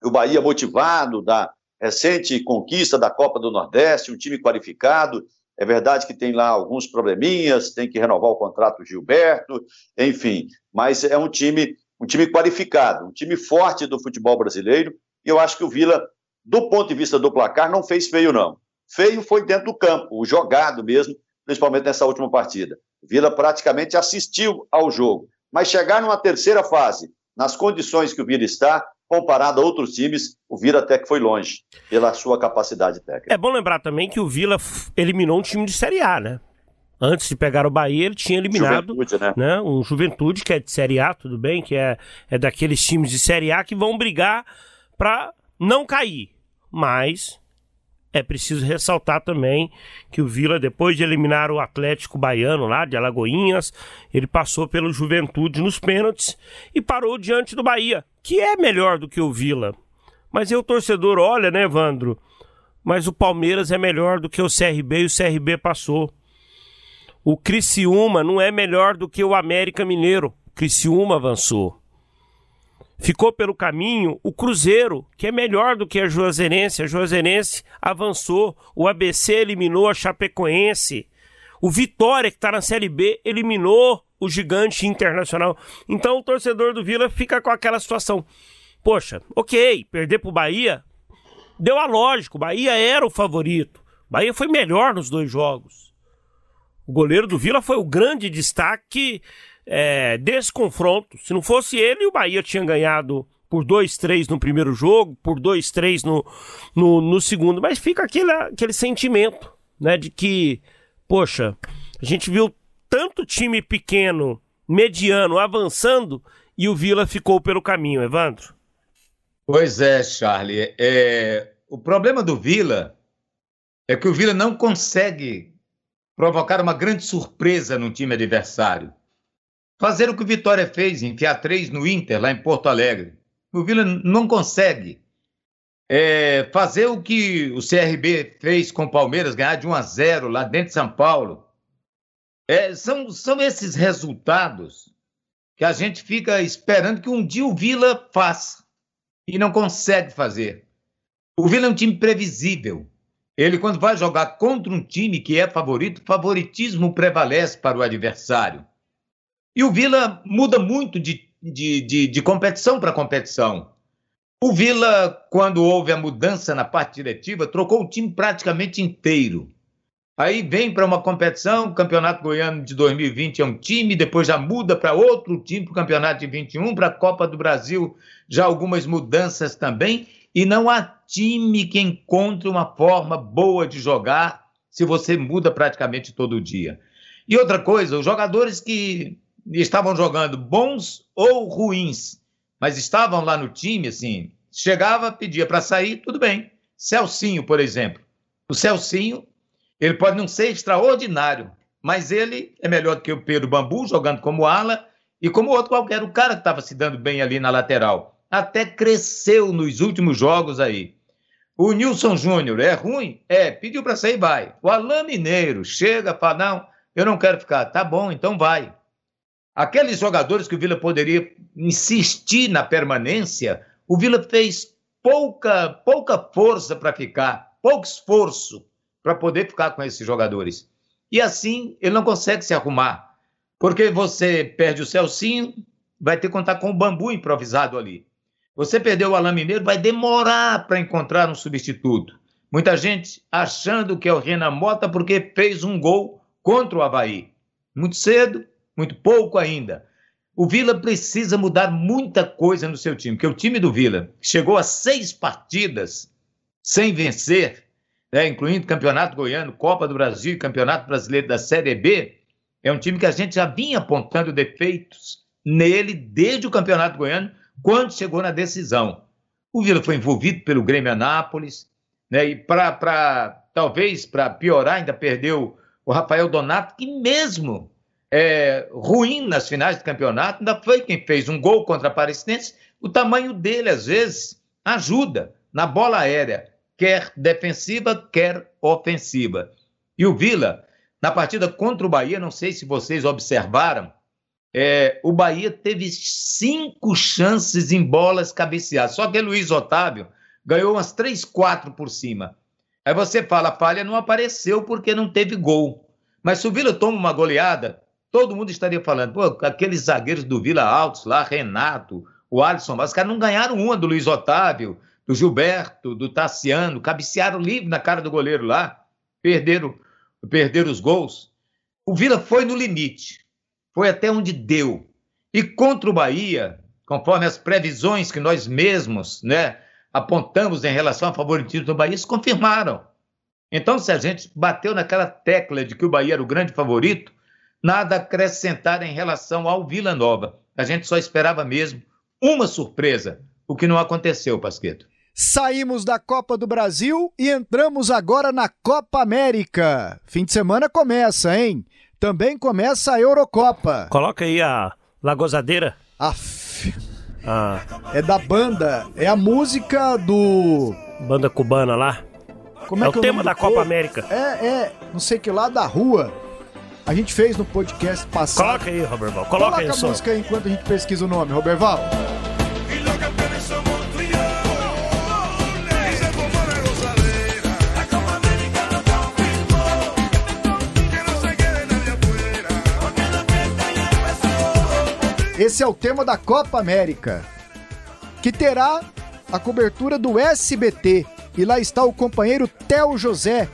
Speaker 6: o Bahia motivado da recente conquista da Copa do Nordeste, um time qualificado, é verdade que tem lá alguns probleminhas, tem que renovar o contrato do Gilberto, enfim, mas é um time, um time qualificado, um time forte do futebol brasileiro, e eu acho que o Vila, do ponto de vista do placar, não fez feio, não. Feio foi dentro do campo, o jogado mesmo, principalmente nessa última partida. O Vila praticamente assistiu ao jogo, mas chegar numa terceira fase, nas condições que o Vila está, comparado a outros times, o Vila até que foi longe pela sua capacidade técnica.
Speaker 7: É bom lembrar também que o Vila eliminou um time de Série A, né? Antes de pegar o Bahia, ele tinha eliminado né? né? um Juventude, que é de Série A, tudo bem, que é, é daqueles times de Série A que vão brigar para não cair. Mas é preciso ressaltar também que o Vila, depois de eliminar o Atlético Baiano lá de Alagoinhas, ele passou pelo Juventude nos pênaltis e parou diante do Bahia, que é melhor do que o Vila. Mas o torcedor olha, né, Evandro? Mas o Palmeiras é melhor do que o CRB e o CRB passou. O Criciúma não é melhor do que o América Mineiro. O Criciúma avançou. Ficou pelo caminho o Cruzeiro, que é melhor do que a Juazeirense. A Juazeirense avançou, o ABC eliminou a Chapecoense, o Vitória, que está na Série B, eliminou o gigante internacional. Então o torcedor do Vila fica com aquela situação. Poxa, ok, perder para o Bahia deu a lógica. O Bahia era o favorito. O Bahia foi melhor nos dois jogos. O goleiro do Vila foi o grande destaque é, desse confronto. Se não fosse ele, o Bahia tinha ganhado por 2-3 no primeiro jogo, por 2-3 no, no, no, segundo. Mas fica aquele, aquele sentimento né, de que, poxa, a gente viu tanto time pequeno, mediano, avançando e o Vila ficou pelo caminho, Evandro.
Speaker 5: Pois é, Charlie. É, o problema do Vila é que o Vila não consegue provocar uma grande surpresa no time adversário. Fazer o que o Vitória fez, enfiar três no Inter, lá em Porto Alegre. O Vila não consegue. É, fazer o que o CRB fez com o Palmeiras, ganhar de 1 a 0 lá dentro de São Paulo. É, são, são esses resultados que a gente fica esperando que um dia o Vila faça e não consegue fazer. O Vila é um time previsível. Ele, quando vai jogar contra um time que é favorito, favoritismo prevalece para o adversário. E o Vila muda muito de, de, de, de competição para competição. O Vila, quando houve a mudança na parte diretiva, trocou o time praticamente inteiro. Aí vem para uma competição, o Campeonato Goiano de 2020 é um time, depois já muda para outro time, para o Campeonato de 21, para a Copa do Brasil, já algumas mudanças também, e não há time que encontre uma forma boa de jogar se você muda praticamente todo dia. E outra coisa, os jogadores que estavam jogando bons ou ruins, mas estavam lá no time, assim, chegava, pedia para sair, tudo bem. Celcinho, por exemplo. O Celcinho ele pode não ser extraordinário, mas ele é melhor do que o Pedro Bambu, jogando como ala, e como outro qualquer, o cara que estava se dando bem ali na lateral. Até cresceu nos últimos jogos aí. O Nilson Júnior é ruim? É, pediu para sair, vai. O Alain Mineiro chega, fala: não, eu não quero ficar. Tá bom, então vai. Aqueles jogadores que o Vila poderia insistir na permanência, o Vila fez pouca, pouca força para ficar, pouco esforço para poder ficar com esses jogadores. E assim ele não consegue se arrumar, porque você perde o Celcinho, vai ter que contar com o bambu improvisado ali. Você perdeu o Alain Mineiro, vai demorar para encontrar um substituto. Muita gente achando que é o Renan Mota porque fez um gol contra o Havaí. Muito cedo, muito pouco ainda. O Vila precisa mudar muita coisa no seu time, porque o time do Vila chegou a seis partidas sem vencer né, incluindo Campeonato Goiano, Copa do Brasil e Campeonato Brasileiro da Série B, é um time que a gente já vinha apontando defeitos nele desde o Campeonato Goiano, quando chegou na decisão. O Vila foi envolvido pelo Grêmio Anápolis, né, e para talvez para piorar, ainda perdeu o Rafael Donato, que mesmo é, ruim nas finais do campeonato, ainda foi quem fez um gol contra a Aparecidense. O tamanho dele, às vezes, ajuda na bola aérea quer defensiva, quer ofensiva. E o Vila, na partida contra o Bahia, não sei se vocês observaram, é, o Bahia teve cinco chances em bolas cabeceadas. Só que Luiz Otávio ganhou umas três, quatro por cima. Aí você fala, a falha não apareceu porque não teve gol. Mas se o Vila toma uma goleada, todo mundo estaria falando, pô, aqueles zagueiros do Vila Altos lá, Renato, o Alisson, mas os caras não ganharam uma do Luiz Otávio, do Gilberto, do Tassiano, cabecearam livre na cara do goleiro lá, perderam, perderam os gols. O Vila foi no limite, foi até onde deu. E contra o Bahia, conforme as previsões que nós mesmos né, apontamos em relação ao favoritismo do Bahia, se confirmaram. Então, se a gente bateu naquela tecla de que o Bahia era o grande favorito, nada a acrescentar em relação ao Vila Nova. A gente só esperava mesmo uma surpresa, o que não aconteceu, Pasqueto.
Speaker 4: Saímos da Copa do Brasil e entramos agora na Copa América. Fim de semana começa, hein? Também começa a Eurocopa.
Speaker 7: Coloca aí a Lagosadeira.
Speaker 4: Aff. Ah. É da banda, é a música do.
Speaker 7: Banda cubana lá. Como é, é o é tema da Copa América.
Speaker 4: É, é, não sei que lá da rua. A gente fez no podcast passado.
Speaker 7: Coloca aí, Roberval. Coloca, Coloca
Speaker 4: aí, a só. música aí enquanto a gente pesquisa o nome, Roberval. Esse é o tema da Copa América, que terá a cobertura do SBT. E lá está o companheiro Theo José,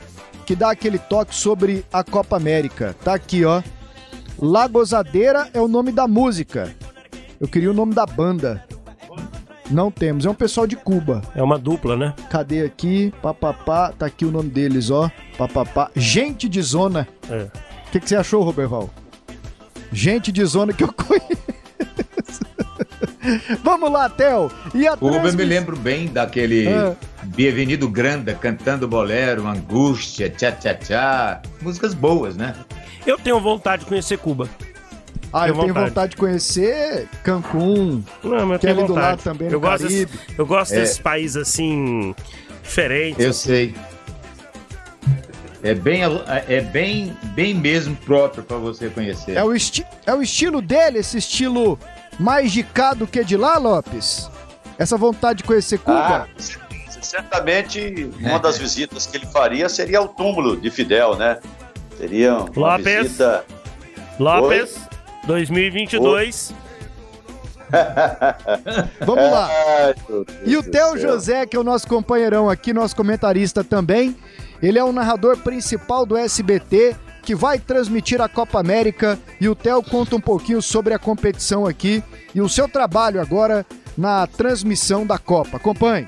Speaker 4: que dá aquele toque sobre a Copa América. Tá aqui, ó. Lagosadeira é o nome da música. Eu queria o nome da banda. Não temos, é um pessoal de Cuba.
Speaker 7: É uma dupla, né?
Speaker 4: Cadê aqui? Papapá, tá aqui o nome deles, ó. Papapá. Gente de zona.
Speaker 7: É.
Speaker 4: O que, que você achou, Roberval? Gente de zona que eu conheço. Vamos lá, Theo. E a
Speaker 5: Cuba, eu me lembro bem daquele
Speaker 4: Ah.
Speaker 5: Bienvenido Granda cantando bolero, Angústia, Tchá Tchá Tchá. Músicas boas, né?
Speaker 7: Eu tenho vontade de conhecer Cuba.
Speaker 4: Ah, eu
Speaker 7: Tenho
Speaker 4: tenho
Speaker 7: vontade.
Speaker 4: vontade de conhecer Cancún.
Speaker 7: Não, mas eu tenho
Speaker 4: do
Speaker 7: vontade.
Speaker 4: lado também,
Speaker 7: eu
Speaker 4: no
Speaker 7: gosto, desse-
Speaker 4: Caribe.
Speaker 7: eu gosto
Speaker 5: É.
Speaker 7: desses países assim diferentes.
Speaker 5: Eu sei. É bem, é bem, bem mesmo próprio para você conhecer.
Speaker 4: É o, esti é o estilo dele, esse estilo mais de cá do que de lá, Lopes? Essa vontade de conhecer Cuba?
Speaker 6: Ah, certamente uma das visitas que ele faria seria o túmulo de Fidel, né? Seria uma
Speaker 7: Lopes.
Speaker 6: visita.
Speaker 7: Lopes, 2022.
Speaker 4: Vamos lá.
Speaker 6: Ai,
Speaker 4: E o Theo. José, que é o nosso companheirão aqui, nosso comentarista também, ele é o narrador principal do SBT, que vai transmitir a Copa América. E o Theo conta um pouquinho sobre a competição aqui e o seu trabalho agora na transmissão da Copa. Acompanhe.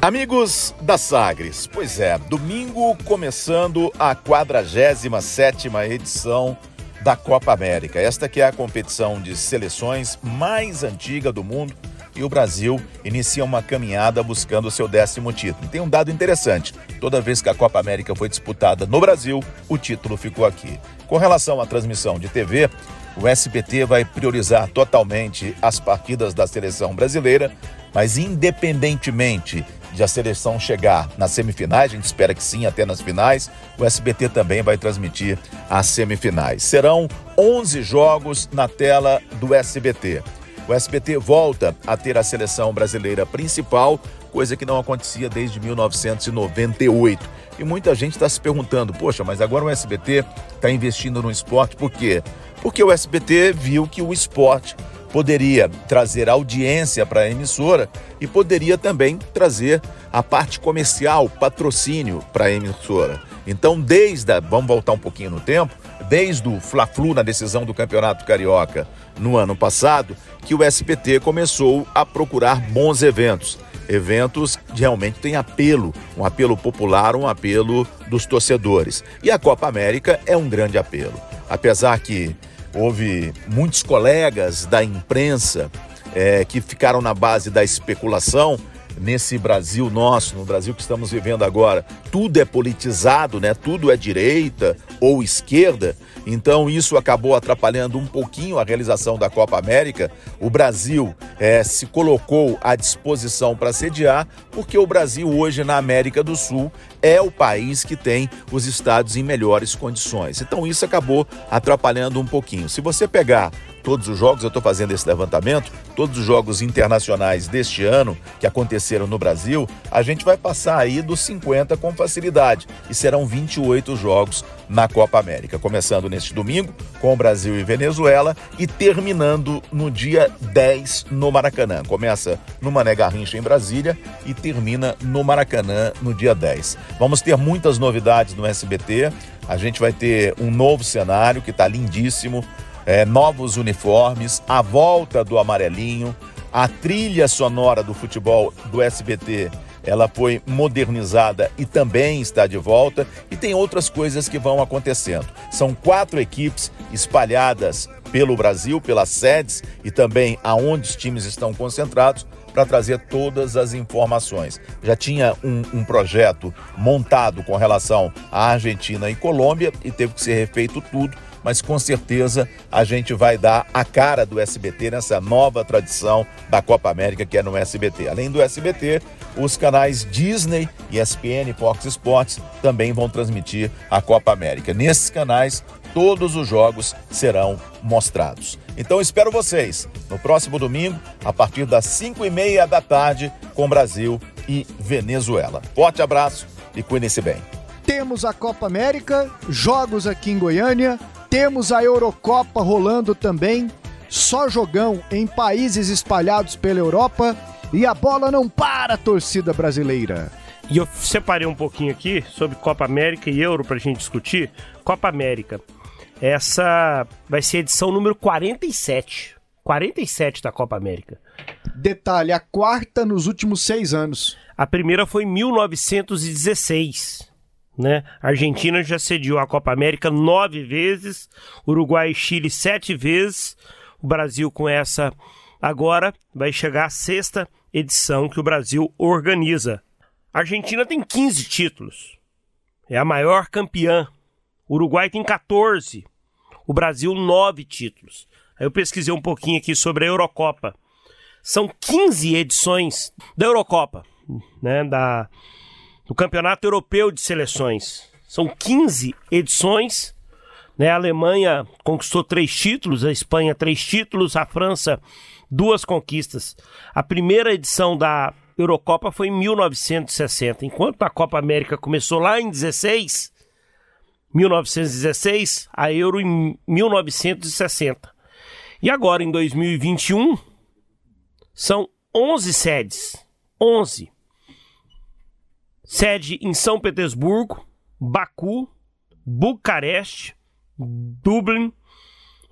Speaker 1: Amigos da Sagres, pois é, domingo começando a 47ª edição da Copa América. Esta que é a competição de seleções mais antiga do mundo e o Brasil inicia uma caminhada buscando o seu décimo título. Tem um dado interessante, toda vez que a Copa América foi disputada no Brasil, o título ficou aqui. Com relação à transmissão de TV, o SBT vai priorizar totalmente as partidas da seleção brasileira, mas independentemente de a seleção chegar nas semifinais, a gente espera que sim, até nas finais, o SBT também vai transmitir as semifinais. Serão 11 jogos na tela do SBT. O SBT volta a ter a seleção brasileira principal, coisa que não acontecia desde 1998. E muita gente está se perguntando: poxa, mas agora o SBT está investindo no esporte por quê? Porque o SBT viu que o esporte poderia trazer audiência para a emissora e poderia também trazer a parte comercial, patrocínio para a emissora. Então, desde a, vamos voltar um pouquinho no tempo, desde o Fla-Flu na decisão do Campeonato Carioca no ano passado, que o SBT começou a procurar bons eventos. Eventos que realmente têm apelo, um apelo popular, um apelo dos torcedores. E a Copa América é um grande apelo. Apesar que houve muitos colegas da imprensa eh, que ficaram na base da especulação nesse Brasil nosso, no Brasil que estamos vivendo agora, tudo é politizado, né? Tudo é direita ou esquerda. Então isso acabou atrapalhando um pouquinho a realização da Copa América. O Brasil eh, se colocou à disposição para sediar, porque o Brasil hoje na América do Sul é o país que tem os estados em melhores condições. Então isso acabou atrapalhando um pouquinho. Se você pegar todos os jogos, eu estou fazendo esse levantamento, todos os jogos internacionais deste ano que aconteceram no Brasil, a gente vai passar aí dos 50 com facilidade e serão 28 jogos na Copa América, começando neste domingo com o Brasil e Venezuela e terminando no dia 10 no Maracanã. Começa no Mané Garrincha em Brasília e termina no Maracanã no dia 10. Vamos ter muitas novidades no SBT. A gente vai ter um novo cenário que está lindíssimo é, novos uniformes, a volta do amarelinho, a trilha sonora do futebol do SBT. Ela foi modernizada e também está de volta, e tem outras coisas que vão acontecendo. São quatro equipes espalhadas pelo Brasil, pelas sedes e também aonde os times estão concentrados, para trazer todas as informações. Já tinha um, um, projeto montado com relação à Argentina e Colômbia e teve que ser refeito tudo mas com certeza a gente vai dar a cara do SBT nessa nova tradição da Copa América que é no SBT. Além do SBT, os canais Disney, ESPN e Fox Sports também vão transmitir a Copa América. Nesses canais, todos os jogos serão mostrados. Então espero vocês no próximo domingo, a partir das 5 e meia da tarde, com Brasil e Venezuela. Forte abraço e cuidem-se bem.
Speaker 4: Temos a Copa América, jogos aqui em Goiânia, temos a Eurocopa rolando também só jogão em países espalhados pela Europa e a bola não para a torcida brasileira.
Speaker 7: E eu separei um pouquinho aqui sobre Copa América e Euro para a gente discutir. Copa América. Essa vai ser a edição número 47. 47 da Copa América.
Speaker 4: Detalhe, a quarta nos últimos seis anos.
Speaker 7: A primeira foi em 1916. Né? A Argentina já sediou a Copa América nove vezes, Uruguai e Chile sete vezes. O Brasil, com essa agora, vai chegar à sexta edição que o Brasil organiza. A Argentina tem 15 títulos, é a maior campeã. O Uruguai tem 14, o Brasil 9 títulos. Aí eu pesquisei um pouquinho aqui sobre a Eurocopa. São 15 edições da Eurocopa, né, da, do Campeonato Europeu de Seleções. São 15 edições. Né? A Alemanha conquistou três títulos, a Espanha três títulos, a França duas conquistas. A primeira edição da Eurocopa foi em 1960, enquanto a Copa América começou lá em 16, 1916, a Euro em 1960. E agora em 2021 são 11 sedes. 11. Sede em São Petersburgo, Baku, Bucareste, Dublin,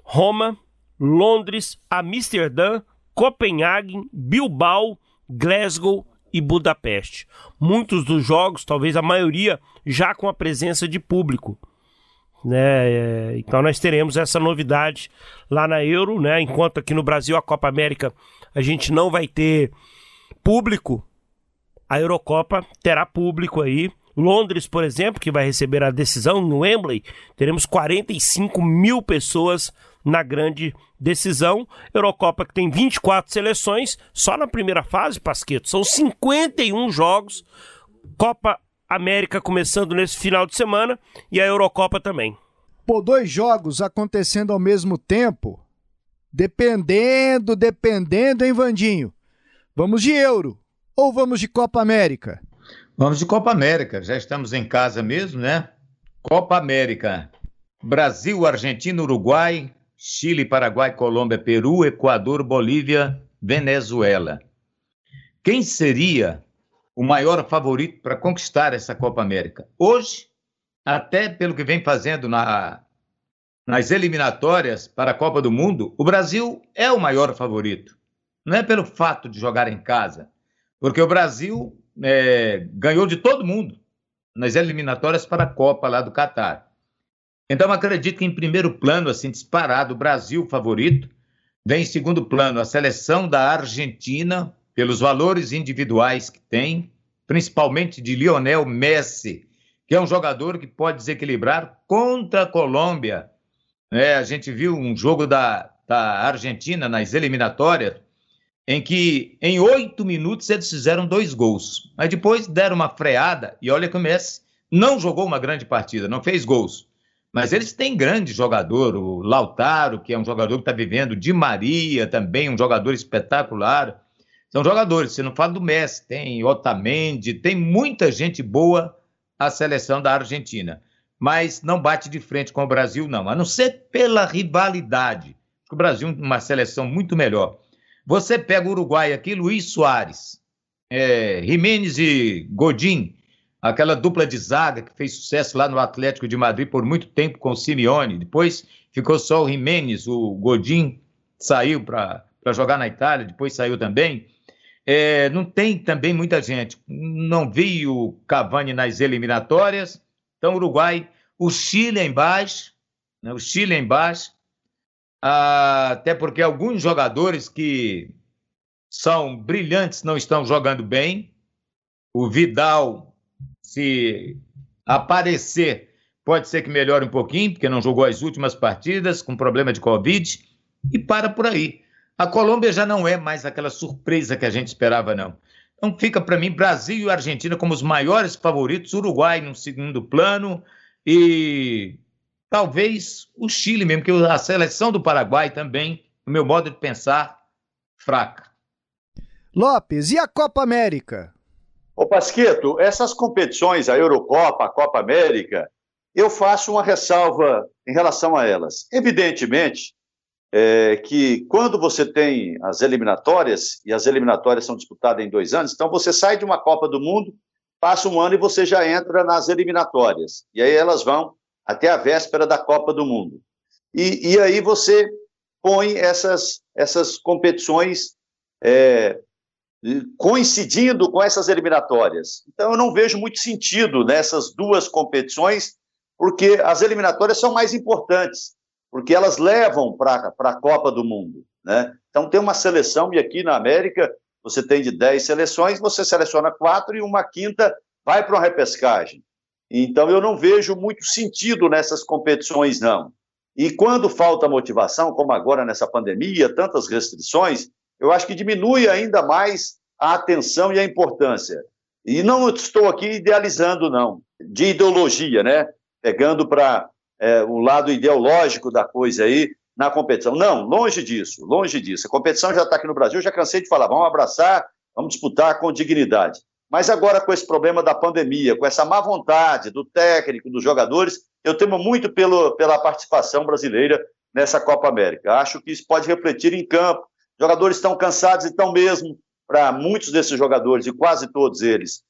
Speaker 7: Roma, Londres, Amsterdã, Copenhague, Bilbao, Glasgow e Budapeste. Muitos dos jogos, talvez a maioria, já com a presença de público. Né? É, então nós teremos essa novidade lá na Euro, né? Enquanto aqui no Brasil a Copa América a gente não vai ter público, a Eurocopa terá público aí. Londres, por exemplo, que vai receber a decisão no Wembley, teremos 45 mil pessoas na grande decisão. Eurocopa que tem 24 seleções, só na primeira fase, Pasqueto, são 51 jogos. Copa América começando nesse final de semana e a Eurocopa também.
Speaker 4: Pô, dois jogos acontecendo ao mesmo tempo, dependendo, dependendo, hein, Vandinho? Vamos de Euro ou vamos de Copa América?
Speaker 5: Vamos de Copa América, já estamos em casa mesmo, né? Copa América. Brasil, Argentina, Uruguai, Chile, Paraguai, Colômbia, Peru, Equador, Bolívia, Venezuela. Quem seria o maior favorito para conquistar essa Copa América? Hoje, até pelo que vem fazendo na, nas eliminatórias para a Copa do Mundo, o Brasil é o maior favorito. Não é pelo fato de jogar em casa, porque o Brasil é, ganhou de todo mundo nas eliminatórias para a Copa lá do Catar. Então, acredito que em primeiro plano, assim, disparado, o Brasil favorito. Vem em segundo plano a seleção da Argentina, pelos valores individuais que tem, principalmente de Lionel Messi, que é um jogador que pode desequilibrar contra a Colômbia. É, a gente viu um jogo da, da Argentina nas eliminatórias, em que em oito minutos eles fizeram dois gols. Mas depois deram uma freada e olha que o Messi não jogou uma grande partida, não fez gols. Mas eles têm grande jogador, o Lautaro, que é um jogador que está vivendo, Di Maria também, um jogador espetacular. São jogadores, você não fala do Messi, tem Otamendi, tem muita gente boa a seleção da Argentina. Mas não bate de frente com o Brasil, não, a não ser pela rivalidade. O Brasil é uma seleção muito melhor. Você pega o Uruguai aqui, Luiz Soares, é, Jimenez e Godin, aquela dupla de zaga que fez sucesso lá no Atlético de Madrid por muito tempo com o Simeone. Depois ficou só o Jimenez, o Godin saiu para jogar na Itália, depois saiu também. É, não tem também muita gente. Não vi o Cavani nas eliminatórias. Então, Uruguai, o Chile é embaixo, né? o Chile é embaixo, ah, até porque alguns jogadores que são brilhantes não estão jogando bem. O Vidal, se aparecer, pode ser que melhore um pouquinho, porque não jogou as últimas partidas com problema de Covid, e para por aí. A Colômbia já não é mais aquela surpresa que a gente esperava, não. Então fica para mim Brasil e Argentina como os maiores favoritos, Uruguai no segundo plano e talvez o Chile mesmo, que a seleção do Paraguai também, no meu modo de pensar, fraca.
Speaker 4: Lopes, e a Copa América?
Speaker 6: Ô Pasqueto, essas competições, a Eurocopa, a Copa América, eu faço uma ressalva em relação a elas. Evidentemente é, que quando você tem as eliminatórias, e as eliminatórias são disputadas em dois anos, então você sai de uma Copa do Mundo, passa um ano e você já entra nas eliminatórias. E aí elas vão até a véspera da Copa do Mundo. E, e aí você põe essas, essas competições é, coincidindo com essas eliminatórias. Então, eu não vejo muito sentido nessas duas competições, porque as eliminatórias são mais importantes, porque elas levam para a Copa do Mundo. Né? Então, tem uma seleção, e aqui na América, você tem de 10 seleções, você seleciona quatro e uma quinta vai para uma repescagem. Então, eu não vejo muito sentido nessas competições, não. E quando falta motivação, como agora nessa pandemia, tantas restrições, eu acho que diminui ainda mais a atenção e a importância. E não estou aqui idealizando, não, de ideologia, né? Pegando para é, o lado ideológico da coisa aí na competição. Não, longe disso, longe disso. A competição já está aqui no Brasil, já cansei de falar, vamos abraçar, vamos disputar com dignidade. Mas agora, com esse problema da pandemia, com essa má vontade do técnico, dos jogadores, eu temo muito pelo, pela participação brasileira nessa Copa América. Acho que isso pode refletir em campo, Jogadores estão cansados e estão mesmo, para muitos desses jogadores, e quase todos eles,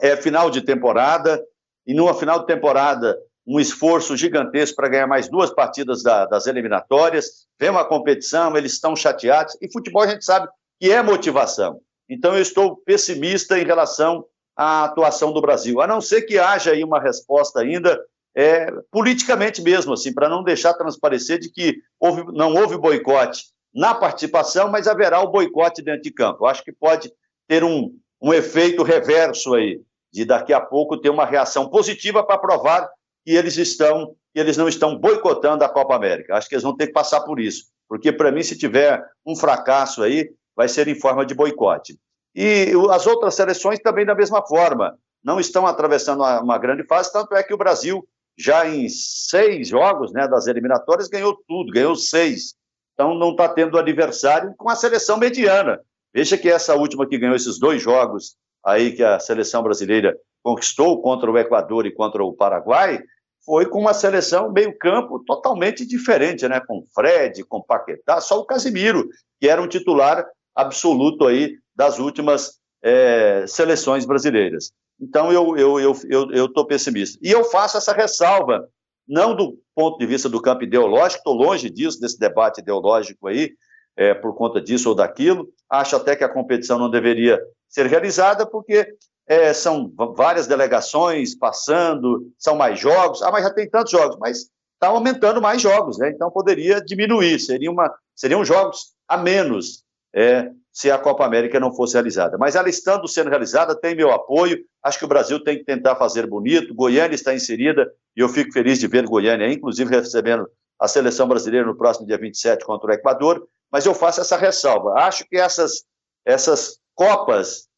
Speaker 6: é final de temporada, e numa final de temporada, um esforço gigantesco para ganhar mais duas partidas da, das eliminatórias, vem uma competição, eles estão chateados, e futebol a gente sabe que é motivação. Então eu estou pessimista em relação à atuação do Brasil, a não ser que haja aí uma resposta ainda é, politicamente mesmo, assim, para não deixar transparecer de que houve, não houve boicote na participação, mas haverá o boicote dentro de campo. Eu acho que pode ter um, um efeito reverso aí, de daqui a pouco ter uma reação positiva para provar que eles estão que eles não estão boicotando a Copa América. Acho que eles vão ter que passar por isso, porque para mim se tiver um fracasso aí, vai ser em forma de boicote. E as outras seleções também da mesma forma, não estão atravessando uma, grande fase, tanto é que o Brasil já em seis jogos, né, das eliminatórias ganhou tudo, ganhou seis. Então não está tendo adversário com a seleção mediana. Veja que essa última que ganhou esses dois jogos aí que a seleção brasileira conquistou contra o Equador e contra o Paraguai, foi com uma seleção meio-campo totalmente diferente, né? Com Fred, com Paquetá, só o Casimiro, que era um titular absoluto aí das últimas é, seleções brasileiras. Então eu eu eu eu estou pessimista. E eu faço essa ressalva não do ponto de vista do campo ideológico, estou longe disso, desse debate ideológico aí, é, por conta disso ou daquilo. Acho até que a competição não deveria ser realizada, porque é, são várias delegações passando, são mais jogos. Ah, mas já tem tantos jogos, mas está aumentando mais jogos, né? então poderia diminuir, seria uma, seriam jogos a menos. É, se a Copa América não fosse realizada. Mas ela estando sendo realizada, tem meu apoio. Acho que o Brasil tem que tentar fazer bonito. Goiânia está inserida e eu fico feliz de ver Goiânia, inclusive recebendo a seleção brasileira no próximo dia 27 contra o Equador. Mas eu faço essa ressalva. Acho que essas, essas Copas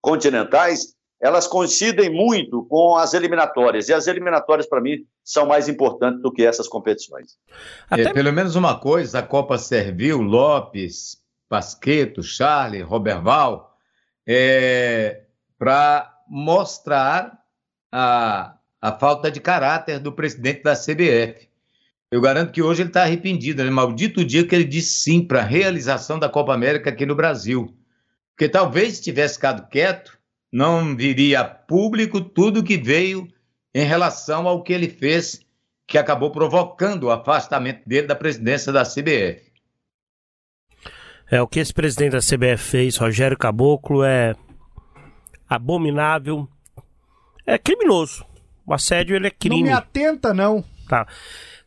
Speaker 6: continentais elas coincidem muito com as eliminatórias. E as eliminatórias, para mim, são mais importantes do que essas competições.
Speaker 5: Até... É, pelo menos uma coisa, a Copa serviu, Lopes, Pasqueto, Charlie, Roberval, é, para mostrar a, a falta de caráter do presidente da CBF. Eu garanto que hoje ele está arrependido, né? Maldito dia que ele disse sim para a realização da Copa América aqui no Brasil. Porque talvez se tivesse ficado quieto, não viria a público tudo que veio em relação ao que ele fez, que acabou provocando o afastamento dele da presidência da CBF.
Speaker 7: É, o que esse presidente da CBF fez, Rogério Caboclo, é abominável, é criminoso. O assédio, ele é crime.
Speaker 4: Não me atenta, não.
Speaker 7: Tá.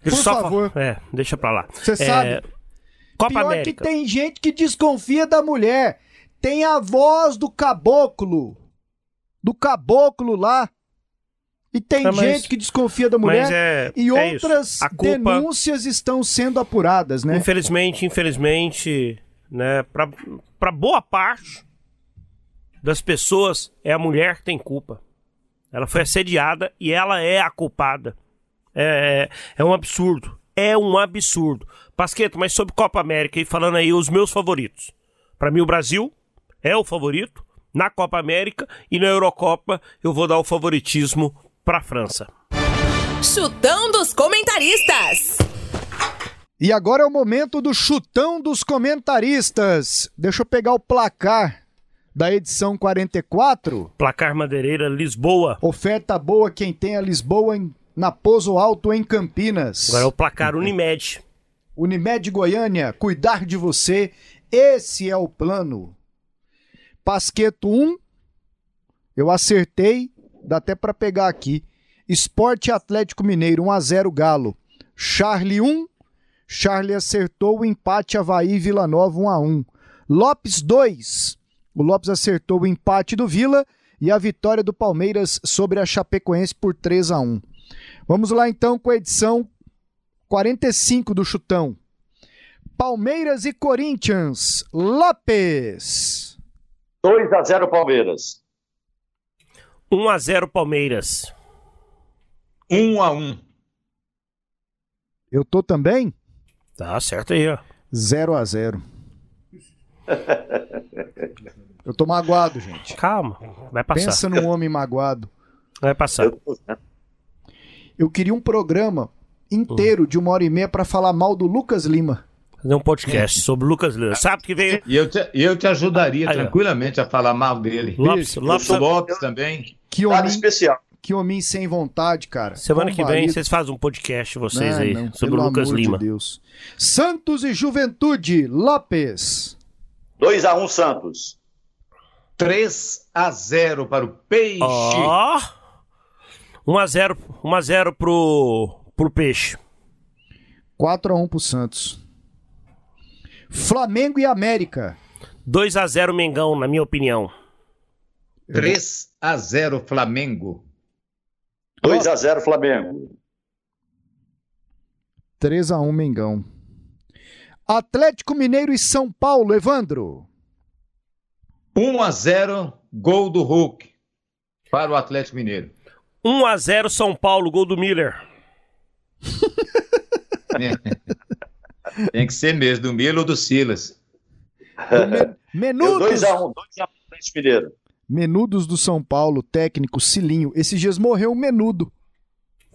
Speaker 4: Por só favor.
Speaker 7: É, deixa pra lá.
Speaker 4: Você é... sabe,
Speaker 7: Copa
Speaker 4: pior
Speaker 7: América.
Speaker 4: que tem gente que desconfia da mulher. Tem a voz do caboclo. Do caboclo lá. E tem é, mas, gente que desconfia da mulher
Speaker 7: é,
Speaker 4: e é outras culpa, denúncias estão sendo apuradas, né?
Speaker 7: Infelizmente, infelizmente, né, para boa parte das pessoas, é a mulher que tem culpa. Ela foi assediada e ela é a culpada. É, é, é um absurdo. É um absurdo. Pasqueto, mas sobre Copa América e falando aí os meus favoritos. Para mim, o Brasil é o favorito. Na Copa América e na Eurocopa, eu vou dar o favoritismo para a França.
Speaker 2: Chutão dos comentaristas.
Speaker 4: E agora é o momento do chutão dos comentaristas. Deixa eu pegar o placar da edição 44.
Speaker 7: Placar Madeireira Lisboa.
Speaker 4: Oferta boa quem tem a Lisboa em, na Pouso Alto em Campinas.
Speaker 7: Agora é o placar Unimed.
Speaker 4: Unimed Goiânia, cuidar de você, esse é o plano. Pasqueto 1, eu acertei, dá até para pegar aqui. Esporte Atlético Mineiro 1 a 0 Galo. Charlie 1, Charlie acertou o empate Havaí Vila Nova 1 a 1. Lopes 2, o Lopes acertou o empate do Vila e a vitória do Palmeiras sobre a Chapecoense por 3 a 1. Vamos lá então com a edição 45 do Chutão. Palmeiras e Corinthians. Lopes.
Speaker 6: 2 a 0 Palmeiras.
Speaker 7: 1 a 0 Palmeiras.
Speaker 5: 1 a 1.
Speaker 4: Eu tô também?
Speaker 7: Tá certo aí, ó.
Speaker 4: 0 a 0. Eu tô magoado, gente.
Speaker 7: Calma, vai passar.
Speaker 4: Pensa num homem magoado.
Speaker 7: Vai passar.
Speaker 4: Eu queria um programa inteiro de uma hora e meia pra falar mal do Lucas Lima.
Speaker 7: Fazer um podcast sobre o Lucas Lima. Sabe que veio.
Speaker 5: E eu te, eu te ajudaria
Speaker 7: Aí, ó.
Speaker 5: tranquilamente a falar mal dele.
Speaker 7: Lopes, Lopes,
Speaker 5: Lopes também.
Speaker 4: Que
Speaker 6: Nada
Speaker 4: homem,
Speaker 6: especial.
Speaker 4: que homem sem vontade, cara.
Speaker 7: semana que vem
Speaker 4: Combalido.
Speaker 7: vocês fazem um podcast, vocês
Speaker 4: Não,
Speaker 7: aí,
Speaker 4: não,
Speaker 7: sobre o Lucas
Speaker 4: amor
Speaker 7: Lima.
Speaker 4: De Deus. Santos e Juventude, Lopes.
Speaker 6: 2 a 1 Santos.
Speaker 5: 3 a 0 para o Peixe.
Speaker 7: Ó! 1x0 1x0 pro, pro Peixe.
Speaker 4: 4 a 1 pro Santos. Flamengo e América.
Speaker 7: 2x0 Mengão, na minha opinião.
Speaker 5: 3 a 0 Flamengo.
Speaker 6: 2 a 0 Flamengo.
Speaker 4: 3 a 1 Mengão. Atlético Mineiro e São Paulo, Evandro.
Speaker 5: 1 a 0 gol do Hulk para o Atlético Mineiro.
Speaker 7: 1x0 São Paulo, gol do Miller.
Speaker 5: Tem que ser mesmo, do Milo ou do Silas.
Speaker 4: Menudos.
Speaker 6: 2 a 1 2 a 1 Atlético Mineiro.
Speaker 4: Menudos do São Paulo, técnico Cilinho. Esses dias morreu um menudo.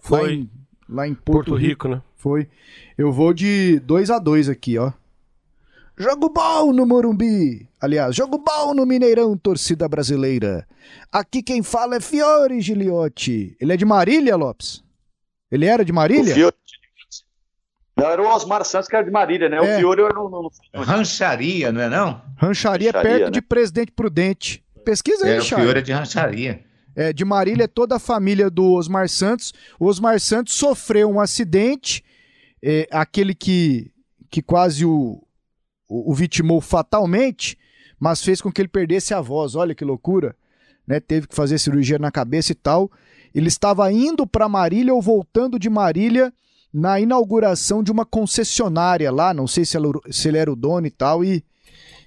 Speaker 4: Lá
Speaker 7: Foi.
Speaker 4: em, lá em Porto,
Speaker 7: Porto
Speaker 4: Rico.
Speaker 7: Rico, né?
Speaker 4: Foi. Eu vou de 2 a 2 aqui, ó. Jogo bom no Morumbi. Aliás, jogo bom no Mineirão, torcida brasileira. Aqui quem fala é Fiore Giliotti. Ele é de Marília, Lopes? Ele era de
Speaker 6: O
Speaker 4: Marília?
Speaker 6: Fiore. Não, era o Osmar Santos que era de Marília, né?
Speaker 4: É.
Speaker 6: O Fiore eu não, não, não-
Speaker 5: Rancharia, não é não?
Speaker 4: Rancharia,
Speaker 6: Rancharia,
Speaker 4: perto
Speaker 6: né?
Speaker 4: de Presidente Prudente. Pesquisa aí,
Speaker 5: É, o
Speaker 4: Charles.
Speaker 5: Fiore é de rancharia.
Speaker 4: É, de Marília é toda a família do Osmar Santos. O Osmar Santos sofreu um acidente, é, aquele que, que quase o, o, o vitimou fatalmente, mas fez com que ele perdesse a voz. Olha que loucura. Né? Teve que fazer cirurgia na cabeça e tal. Ele estava indo para Marília ou voltando de Marília na inauguração de uma concessionária lá. Não sei se, ela- se ele era o dono e tal, e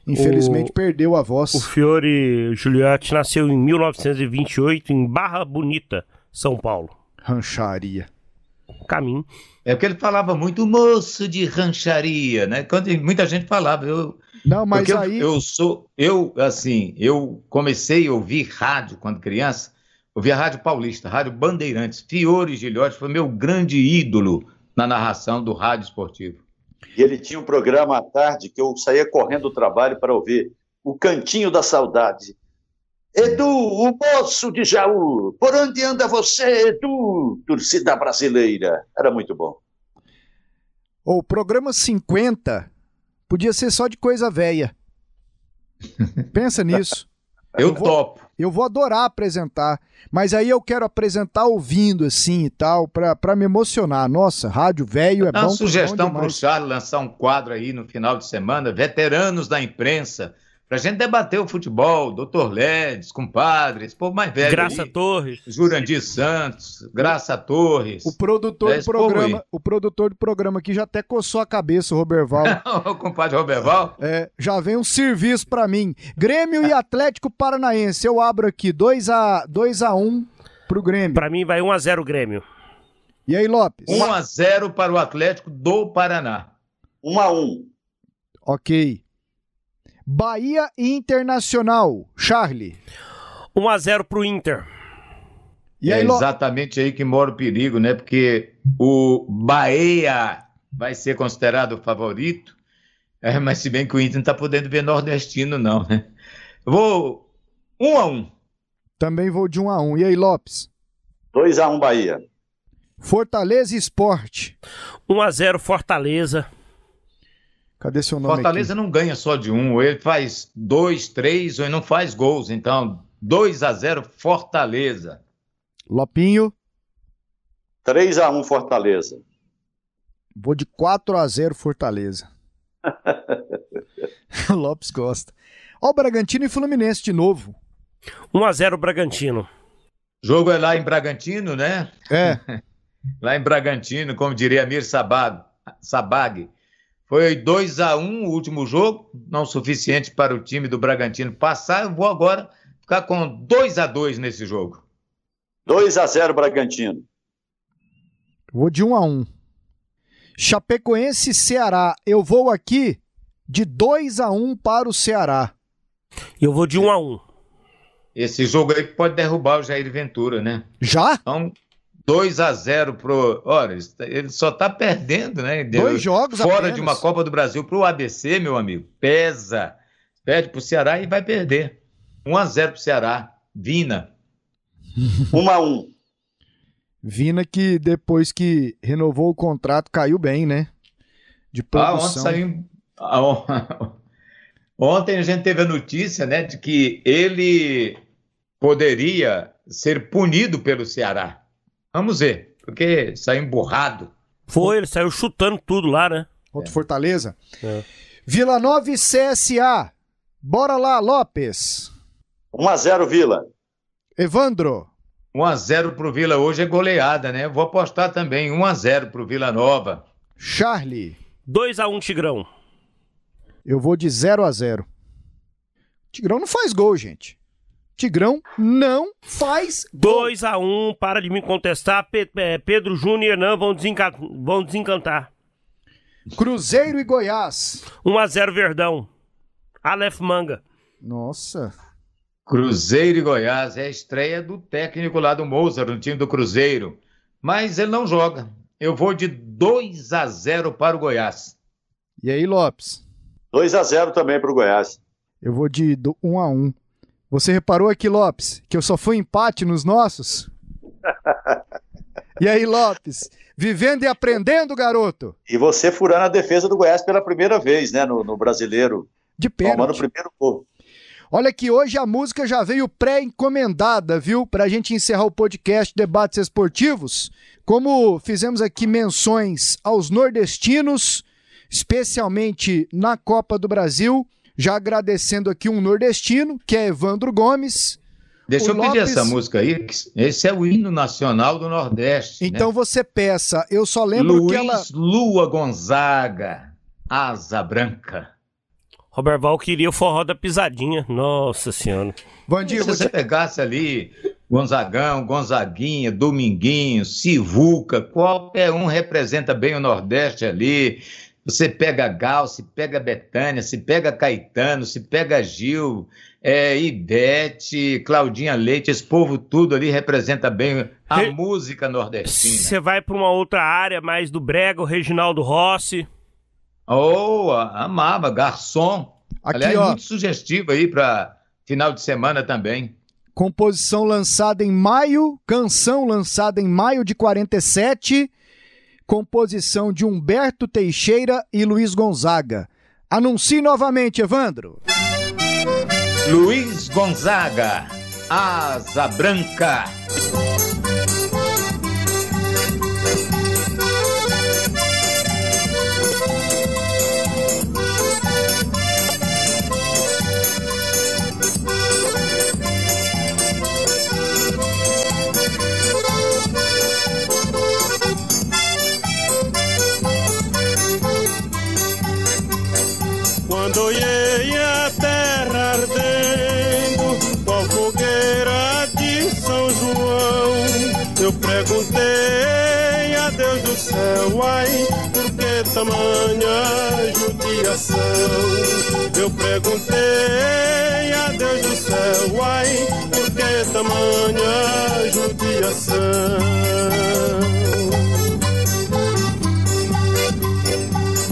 Speaker 4: infelizmente
Speaker 7: O-
Speaker 4: perdeu a voz.
Speaker 7: O Fiore Giuliotti nasceu em 1928 em Barra Bonita, São Paulo.
Speaker 4: Rancharia.
Speaker 7: Caminho.
Speaker 5: É porque ele falava muito moço de rancharia, né? Quando muita gente falava, eu,
Speaker 4: Não, mas
Speaker 5: porque eu-
Speaker 4: aí.
Speaker 5: eu, sou, eu assim, eu comecei a ouvir rádio quando criança, ouvia a Rádio Paulista, Rádio Bandeirantes, Fiore Gilhote foi meu grande ídolo na narração do rádio esportivo.
Speaker 6: E ele tinha um programa à tarde que eu saía correndo do trabalho para ouvir o Cantinho da Saudade. Edu, o moço de Jaú, por onde anda você, Edu? Torcida brasileira. Era muito bom.
Speaker 4: O programa 50 podia ser só de coisa velha. Pensa nisso.
Speaker 5: Eu,
Speaker 4: vou-
Speaker 5: topo.
Speaker 4: Eu vou adorar apresentar, mas aí eu quero apresentar ouvindo assim e tal, pra, pra me emocionar. Nossa, rádio velho é
Speaker 5: Dá
Speaker 4: bom.
Speaker 5: uma sugestão para o. Charles lançar um quadro aí no final de semana, veteranos da imprensa, para a gente debater o futebol, doutor Ledes, compadres, povo mais velho.
Speaker 7: Graça
Speaker 5: aí.
Speaker 7: Torres.
Speaker 5: Jurandir Santos, Graça Torres.
Speaker 4: O produtor
Speaker 5: É
Speaker 4: do
Speaker 5: esse
Speaker 4: programa, o produtor do programa aqui já até coçou a cabeça, o Roberval.
Speaker 5: o compadre Roberval.
Speaker 4: É, já vem um serviço pra mim. Grêmio e Atlético Paranaense. Eu abro aqui 2 a 2 a 1 pro Grêmio.
Speaker 7: Pra mim vai 1x0 Grêmio.
Speaker 4: E aí, Lopes?
Speaker 5: 1 a 0 para o Atlético do Paraná.
Speaker 6: Um a um.
Speaker 4: OK. Bahia e Internacional. Charlie.
Speaker 7: 1x0 pro Inter.
Speaker 4: E
Speaker 5: é
Speaker 4: aí, Lopes?
Speaker 5: exatamente aí que mora o perigo, né? Porque o Bahia vai ser considerado o favorito, é, mas se bem que o Inter não está podendo ver nordestino, não, né? vou um a um.
Speaker 4: Também vou de um a um. E aí, Lopes?
Speaker 6: 2 a 1 Bahia.
Speaker 4: Fortaleza Esporte.
Speaker 7: 1 a 0 Fortaleza.
Speaker 4: Cadê seu nome
Speaker 5: Fortaleza
Speaker 4: aqui?
Speaker 5: não ganha só de um, ou ele faz dois, três, ou ele não faz gols. Então, 2 a 0 Fortaleza.
Speaker 4: Lopinho.
Speaker 6: 3 a 1 Fortaleza.
Speaker 4: Vou de 4 a 0 Fortaleza. o Lopes gosta. Ó o Bragantino e Fluminense de novo.
Speaker 7: 1 a 0 Bragantino.
Speaker 5: Jogo é lá em Bragantino, né?
Speaker 4: É.
Speaker 5: lá em Bragantino, como diria Mir Sabag. Sabag. Foi 2 a 1 o último jogo, não suficiente para o time do Bragantino passar. Eu vou agora ficar com 2 a 2 nesse jogo.
Speaker 6: 2 a 0 Bragantino.
Speaker 4: Vou de 1 a 1. Chapecoense Ceará. Eu vou aqui de 2 a 1 para o Ceará.
Speaker 7: Eu vou de 1 a 1.
Speaker 5: Esse jogo aí pode derrubar o Jair Ventura, né?
Speaker 4: Já?
Speaker 5: Então, 2 a 0 pro. Olha, ele só tá perdendo, né?
Speaker 4: Dois jogos
Speaker 5: Fora
Speaker 4: apenas.
Speaker 5: de uma Copa do Brasil pro ABC, meu amigo. Pesa. Perde pro Ceará e vai perder. 1 a 0 pro Ceará. Vina.
Speaker 6: 1 a 1.
Speaker 4: Vina que depois que renovou o contrato caiu bem, né? De
Speaker 5: Ah, ontem
Speaker 4: produção.
Speaker 5: saiu. ah, on- Ontem a gente teve a notícia, né, de que ele poderia ser punido pelo Ceará. Vamos ver, porque saiu emburrado.
Speaker 7: Foi, ele saiu chutando tudo lá, né?
Speaker 4: Contra o Fortaleza.
Speaker 7: É.
Speaker 4: Vila Nova e CSA. Bora lá, Lopes.
Speaker 6: 1 a 0 Vila.
Speaker 4: Evandro.
Speaker 5: 1 a 0 pro Vila hoje é goleada, né? Vou apostar também 1 a 0 pro Vila Nova.
Speaker 4: Charlie.
Speaker 7: 2 a 1 Tigrão.
Speaker 4: Eu vou de 0 a 0. Tigrão não faz gol, gente. Tigrão não faz gol.
Speaker 7: 2 a 1 para de me contestar. Pe- é, Pedro Júnior e Hernan vão, desenca- vão desencantar.
Speaker 4: Cruzeiro e Goiás.
Speaker 7: 1 a 0 Verdão. Aleph Manga.
Speaker 4: Nossa.
Speaker 5: Cruzeiro e Goiás é a estreia do técnico lá do Mozart, no time do Cruzeiro. Mas ele não joga. Eu vou de 2 a 0 para o Goiás.
Speaker 4: E aí, Lopes?
Speaker 6: 2 a 0 também pro Goiás.
Speaker 4: Eu vou de 1 a 1. Você reparou aqui, Lopes, que eu só fui empate nos nossos? E aí, Lopes? Vivendo e aprendendo, garoto?
Speaker 6: E você furando a defesa do Goiás pela primeira vez, né, no, no Brasileiro.
Speaker 4: De
Speaker 6: Tomando o
Speaker 4: pênalti.
Speaker 6: primeiro gol.
Speaker 4: Olha que hoje a música já veio pré-encomendada, viu? Pra gente encerrar o podcast Debates Esportivos. Como fizemos aqui menções aos nordestinos, especialmente na Copa do Brasil, já agradecendo aqui um nordestino, que é Evandro Gomes.
Speaker 5: Deixa
Speaker 4: O
Speaker 5: eu pedir
Speaker 4: Lopes-
Speaker 5: essa música aí. Esse é o hino nacional do Nordeste.
Speaker 4: Então
Speaker 5: né?
Speaker 4: você peça. Eu só lembro
Speaker 5: Luiz
Speaker 4: que ela.
Speaker 5: Lua Gonzaga, Asa Branca.
Speaker 7: Robert Val queria o forró da pisadinha. Nossa senhora.
Speaker 4: Vandinho,
Speaker 5: Se você pegasse ali Gonzagão, Gonzaguinha, Dominguinho, Sivuca, qualquer um representa bem o Nordeste ali. Você pega Gal, se pega Betânia, se pega Caetano, se pega Gil, é, Ivete, Claudinha Leite, esse povo tudo ali representa bem a
Speaker 7: Re-
Speaker 5: música nordestina.
Speaker 7: Você vai pra uma outra área mais do Brega, o Reginaldo Rossi.
Speaker 5: Oh, amava, garçom.
Speaker 4: Aqui,
Speaker 5: Aliás,
Speaker 4: ó.
Speaker 5: muito sugestivo aí para final de semana também.
Speaker 4: Composição lançada em maio, canção lançada em maio de 47, composição de Humberto Teixeira e Luiz Gonzaga. Anuncie novamente, Evandro.
Speaker 5: Luiz Gonzaga, Asa Branca.
Speaker 9: Eu perguntei a Deus do céu, ai, por que tamanha judiação? Eu perguntei a Deus do céu, ai, por que tamanha judiação?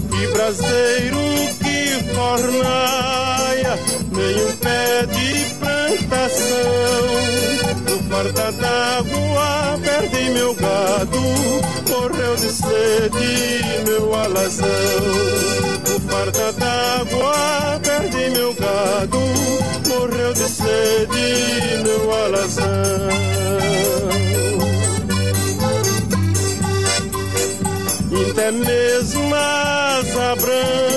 Speaker 9: Que braseiro, que fornaia! Um pé de plantação. No farta d'água perdi meu gado, morreu de sede meu alazão. No farta d'água perdi meu gado, morreu de sede meu alazão. Até mesmo a asa branca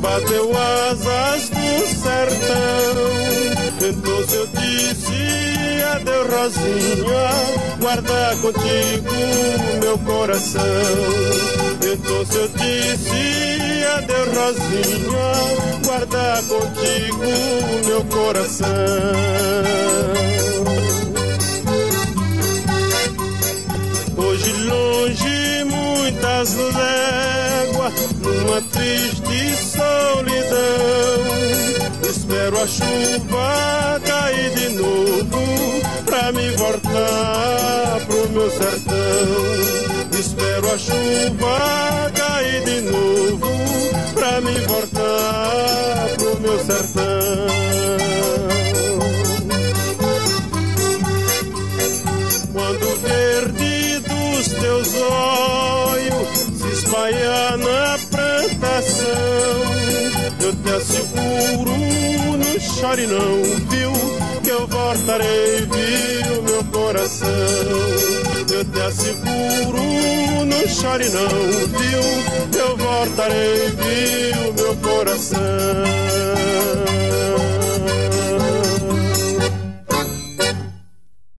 Speaker 9: bateu asas do sertão. Então eu disse adeus Rosinha, guarda contigo meu coração. Então eu disse adeus Rosinha, guarda contigo meu coração. Hoje longe muitas léguas, numa triste solidão. Espero a chuva cair de novo pra me voltar pro meu sertão. Espero a chuva cair de novo pra me voltar pro meu sertão. Quando verde dos teus olhos espalhar na plantação, eu te asseguro, não chore não, viu? Que eu voltarei, viu, meu coração. Eu te asseguro, não chore não, viu? Eu voltarei, viu, meu coração.